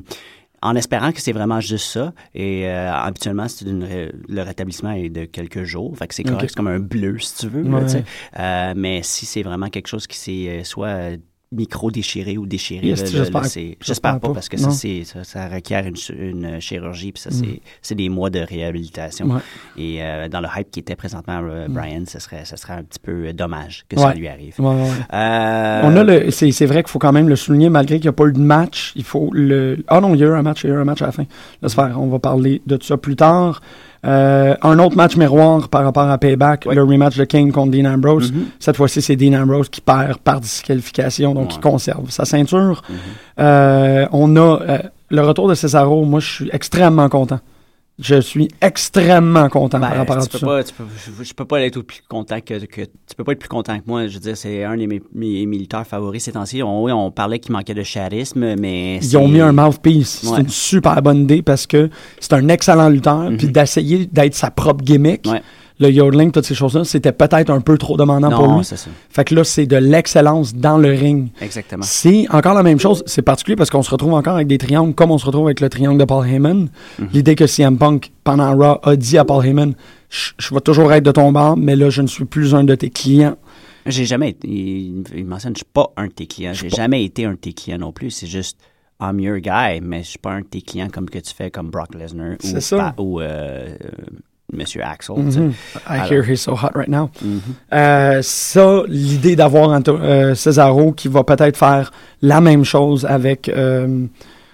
S4: en espérant que c'est vraiment juste ça, et euh, habituellement, c'est une le rétablissement est de quelques jours. Fait que c'est correct, c'est comme un bleu, si tu veux. là,
S1: Ouais.
S4: sais. Euh, mais si c'est vraiment quelque chose qui s'est euh, soit euh, micro-déchiré ou déchiré,
S1: Yes,
S4: là, là,
S1: j'espère-
S4: là, pas,
S1: pas.
S4: parce que ça, c'est, ça, ça requiert une, une chirurgie, puis ça,
S1: Mhm.
S4: c'est, des mois de réhabilitation.
S1: Ouais.
S4: Et euh, dans le hype qui était présentement, euh, Brian, ce serait, serait un petit peu euh, dommage que
S1: Ouais.
S4: ça lui arrive.
S1: Ouais, ouais, ouais.
S4: Euh,
S1: On a le, c'est, vrai qu'il faut quand même le souligner, malgré qu'il n'y a pas eu de match. Il faut le. Ah non, il y a eu un match, il y a eu un match à la fin. Faire, on va parler de ça plus tard. Euh, un autre match miroir par rapport à Payback,
S4: Ouais.
S1: le rematch de Kane contre Dean Ambrose.
S4: Mhm.
S1: Cette fois-ci, c'est Dean Ambrose qui perd par disqualification, donc
S4: Ouais.
S1: il conserve sa ceinture.
S4: Mhm.
S1: Euh, on a euh, le retour de Cesaro. Moi, je suis extrêmement content Je suis extrêmement content
S4: Ben,
S1: par rapport à
S4: tu
S1: tout
S4: peux
S1: ça.
S4: pas, tu peux, je, je peux pas être plus content que, que tu peux pas être plus content que moi. Je veux dire, c'est un de mes, mes militaires favoris ces temps-ci. On, oui, on parlait qu'il manquait de charisme, mais
S1: Ils ont mis un mouthpiece.
S4: Ouais.
S1: C'est une super bonne idée parce que c'est un excellent lutteur. Puis d'essayer d'être sa propre gimmick.
S4: Ouais.
S1: Le yodeling, toutes ces choses-là, c'était peut-être un peu trop demandant pour lui.
S4: c'est ça.
S1: Fait que là, c'est de l'excellence dans le ring.
S4: Exactement.
S1: C'est encore la même chose. C'est particulier parce qu'on se retrouve encore avec des triangles comme on se retrouve avec le triangle de Paul Heyman.
S4: Mhm.
S1: L'idée que CM Punk, pendant Raw, a dit à Paul Heyman je, je vais toujours être de ton bord, mais là, je ne suis plus un de tes clients.
S4: J'ai jamais été, il, il mentionne, je suis pas un de tes clients. J'ai jamais été un de tes clients non plus. C'est juste, I'm your guy, mais je suis pas un de tes clients comme que tu fais comme Brock Lesnar ou,
S1: C'est ça.
S4: Pa- ou euh, euh, Monsieur Axel.
S1: Mhm. I
S4: Alors-
S1: hear he's so hot right now.
S4: Mhm.
S1: Euh, ça, l'idée d'avoir euh, Cesaro qui va peut-être faire la même chose avec euh,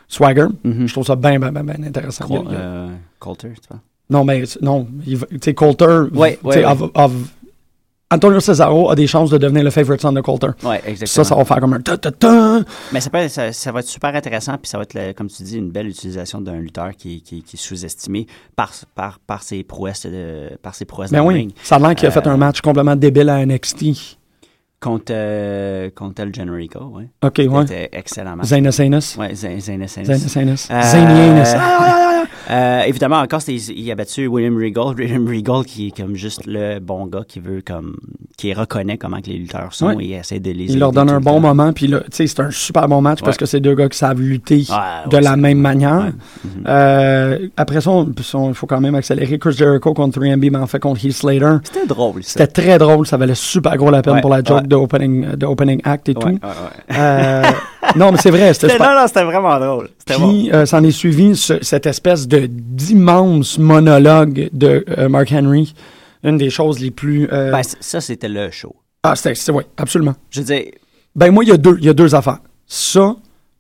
S1: Swagger,
S4: Mhm.
S1: je trouve ça bien, bien, bien, bien intéressant.
S4: Col- euh, Coulter, tu vois?
S1: Non, mais non, tu sais,
S4: Ouais, ouais,
S1: of- of- Antonio Cesaro a des chances de devenir le favorite son de Coulter.
S4: Ouais, exactement.
S1: Ça, ça va faire comme un ta ta ta.
S4: Mais ça, peut- ça, ça va être super intéressant, puis ça va être, le- comme tu dis, une belle utilisation d'un lutteur qui, qui, qui est sous-estimé par, par, par ses prouesses, de, par ses prouesses
S1: Ben oui,
S4: ring.
S1: ça a l'air qu'il a fait
S4: Euh,
S1: un match complètement débile à NXT.
S4: Contre, euh, contre El Generico, ouais.
S1: OK, ouais.
S4: C'était excellent match.
S1: Zayna Sanus.
S4: Ouais, Zayn Zayn Zayn-. Euh, évidemment, encore, il a battu William Regal. <laughs> William Regal, qui est comme juste le bon gars qui veut, comme, qui reconnaît comment que les lutteurs sont
S1: Ouais.
S4: et essaie de les
S1: Il leur donne un bon
S4: temps.
S1: moment, puis là, tu sais, c'est un super bon match parce que c'est deux gars qui savent lutter
S4: Ouais,
S1: de la même manière. Euh, après ça, il faut quand même accélérer. Chris Jericho contre 3MB, mais en fait contre Heath Slater.
S4: C'était drôle.
S1: C'était très drôle, ça valait super gros la peine pour la joke de, opening, de opening act et tout.
S4: ouais, ouais.
S1: Euh, <laughs> <laughs> non, mais c'est vrai, c'était super.
S4: Non, non, c'était vraiment drôle. C'était bon.
S1: Puis, euh, s'en est suivi ce- cette espèce de d'immense monologue de euh, Mark Henry. Une des choses les plus. euh,
S4: Ben, ça, c'était le show.
S1: ah, c'était. c'est- Oui, absolument.
S4: Je veux dire,
S1: Ben, moi, il y, a deux- il y a deux affaires. Ça,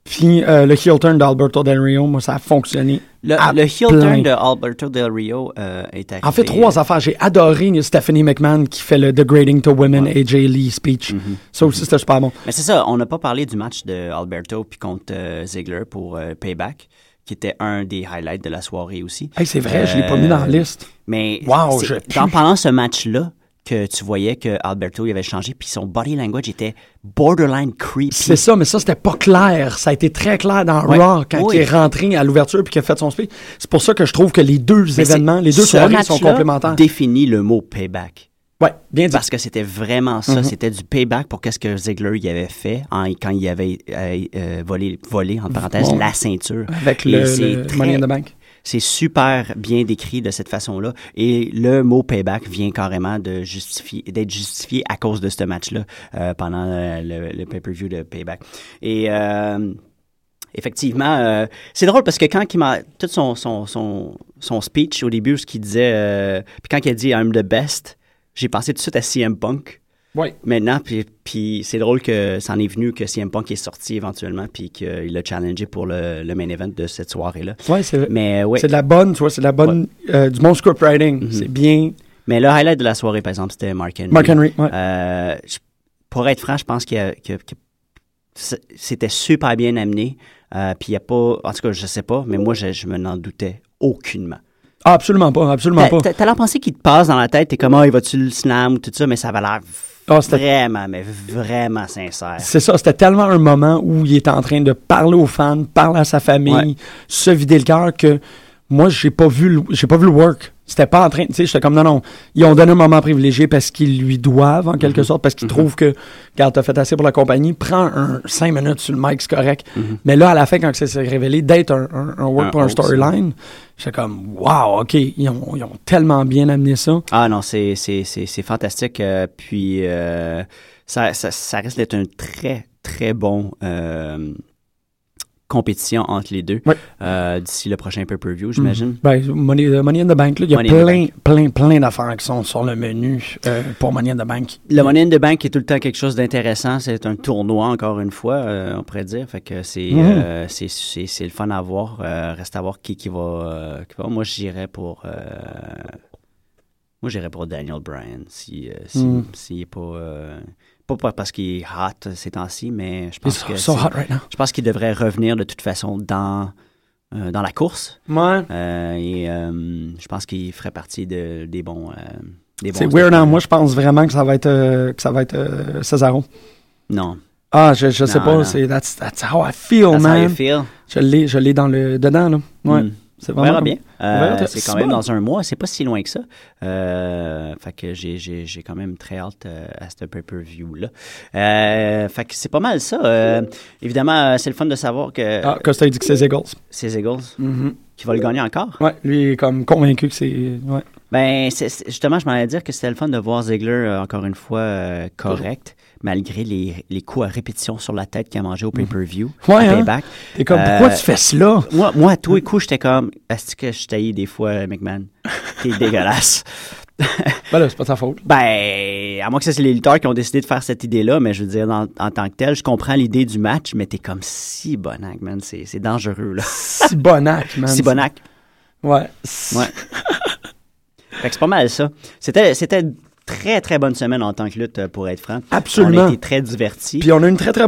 S1: puis euh, le heel turn d'Alberto Del Rio, moi, ça a fonctionné.
S4: le,
S1: à
S4: le heel
S1: plein.
S4: turn de Alberto Del Rio euh, est arrivé.
S1: En fait, trois affaires. J'ai adoré Stephanie McMahon qui fait le Degrading to Women AJ Lee speech.
S4: Mhm.
S1: Ça aussi, c'était super bon.
S4: Mais c'est ça, on n'a pas parlé du match de Alberto puis contre euh, Ziggler pour euh, Payback, qui était un des highlights de la soirée aussi.
S1: Hey, c'est vrai, je l'ai pas mis dans la
S4: Euh,
S1: liste.
S4: Mais
S1: Wow, je
S4: dans, pendant ce match-là que tu voyais que Alberto il avait changé, puis son body language était borderline creepy.
S1: C'est ça, mais ça, c'était pas clair. Ça a été très clair dans
S4: Ouais.
S1: Raw quand
S4: Oui.
S1: il est rentré à l'ouverture puis qu'il a fait son speech. C'est pour ça que je trouve que les deux
S4: Mais
S1: événements, les deux soirées sont complémentaires.
S4: définit le mot payback.
S1: Ouais, bien dit.
S4: Parce que c'était vraiment ça,
S1: Mhm.
S4: c'était du payback pour qu'est-ce que Ziggler y avait fait en- quand il avait euh, euh, volé, volé, entre parenthèses,
S1: Bon.
S4: la ceinture.
S1: Avec
S4: Et
S1: le, le
S4: très-
S1: Money in the Bank.
S4: C'est super bien décrit de cette façon-là. Et le mot payback vient carrément de justifier, d'être justifié à cause de ce match-là euh, pendant euh, le, le pay-per-view de payback. Et euh, effectivement, euh, c'est drôle parce que quand il m'a tout son, son, son, son speech au début, ce qu'il disait, euh, puis quand il a dit I'm the best, j'ai pensé tout de suite à CM Punk.
S1: Ouais.
S4: Maintenant, puis, puis c'est drôle que ça en est venu que CM Punk est sorti éventuellement, puis qu'il l'a challengé pour le, le main event de cette soirée-là.
S1: Ouais, c'est
S4: Mais ouais.
S1: c'est de la bonne, tu vois, c'est de la bonne, euh, du bon script writing.
S4: Mhm.
S1: C'est bien.
S4: Mais le highlight de la soirée, par exemple, c'était Mark Henry.
S1: Mark Henry, ouais.
S4: Euh, pour être franc, je pense que, que- c'était super bien amené. Euh, Puis il n'y a pas, en tout cas, je sais pas, mais moi, je, je me n'en doutais aucunement.
S1: Ah, absolument pas, absolument
S4: T'as
S1: pas.
S4: t'as- l'air pensé qu'il te passe dans la tête, t'es comme, ah, il va-tu le slam ou tout ça, mais ça avait l'air
S1: C'était-
S4: vraiment, mais vraiment sincère.
S1: C'est ça, c'était tellement un moment où il était en train de parler aux fans, parler à sa famille,
S4: Ouais.
S1: se vider le cœur que moi j'ai pas vu le, j'ai pas vu le work. C'était pas en train, tu sais, j'étais comme non non, ils ont donné un moment privilégié parce qu'ils lui doivent en quelque
S4: Mhm.
S1: sorte parce qu'ils
S4: Mhm.
S1: trouvent que quand t'as fait assez pour la compagnie, prends un 5 minutes sur le mic, c'est correct.
S4: Mhm.
S1: Mais là à la fin quand ça s'est révélé d'être un, un, un work
S4: Un
S1: pour un storyline, j'étais comme wow, OK, ils ont, ils ont tellement bien amené ça.
S4: Ah non, c'est, c'est, c'est, c'est fantastique. euh, puis euh, ça, ça, ça risque d'être un très, très bon euh, compétition entre les deux euh, d'ici le prochain pay-per-view, j'imagine.
S1: Ben, Money, euh, Money in the Bank, là, il y a
S4: Money
S1: plein, plein, plein d'affaires qui sont sur le menu euh, pour Money in the Bank.
S4: Le Money in the Bank est tout le temps quelque chose d'intéressant. C'est un tournoi, encore une fois, euh, on pourrait dire. Fait que c'est,
S1: Mhm.
S4: le fun à voir. Reste à voir qui, qui, va, qui va. Moi, j'irais pour... moi, j'irais pour Daniel Bryan, si, euh, si,
S1: Mhm.
S4: s'il est pas... pas parce qu'il est hot ces temps-ci, mais je pense que
S1: so
S4: c'est-
S1: hot right now.
S4: je pense qu'il devrait revenir de toute façon dans euh, dans la course.
S1: Ouais.
S4: Euh, et euh, je pense qu'il ferait partie de, des bons. des
S1: C'est
S4: bons
S1: weird, hein? Moi, je pense vraiment que ça va être, que ça va être Cesaro.
S4: Non.
S1: Ah, je, je sais pas. C'est, that's, that's how I feel,
S4: That's how you
S1: man.
S4: feel.
S1: Je l'ai, je l'ai dans le, dedans, là. Ouais.
S4: Mm. On verra bien. Euh, c'est quand même dans un mois, c'est pas si loin que ça. Euh, fait que j'ai, quand même très hâte euh, à ce pay-per-view-là. Euh, fait que c'est pas mal ça. Évidemment, c'est le fun de savoir que
S1: Ah, Costa, il dit que c'est Eagles.
S4: c'est Eagles
S1: Mhm.
S4: qui va le gagner encore.
S1: Ouais, lui, est comme convaincu que c'est. Ouais.
S4: Ben, justement, je m'en allais dire que c'était le fun de voir Ziegler, encore une fois, correct, malgré les, les coups à répétition sur la tête qu'il a mangé au pay-per-view,
S1: Ouais, hein?
S4: Payback.
S1: T'es comme,
S4: Euh,
S1: pourquoi tu fais cela?
S4: Moi, moi, à tous les coups, j'étais comme, est-ce que je taillis des fois, McMahon? <laughs> T'es dégueulasse. <laughs>
S1: Ben là, c'est pas ta faute.
S4: Ben, à moins que ce soit les lutteurs qui ont décidé de faire cette idée-là, mais je veux dire, dans- en tant que tel, je comprends l'idée du match, mais t'es comme si bonac, man. C'est, dangereux, là.
S1: Si bonac, man.
S4: si bonac.
S1: Ouais.
S4: Ouais. fait que c'est pas mal ça. C'était, très, très bonne semaine en tant que lutte, euh, pour être franc.
S1: Absolument.
S4: On a été très divertis.
S1: Puis on a une très, très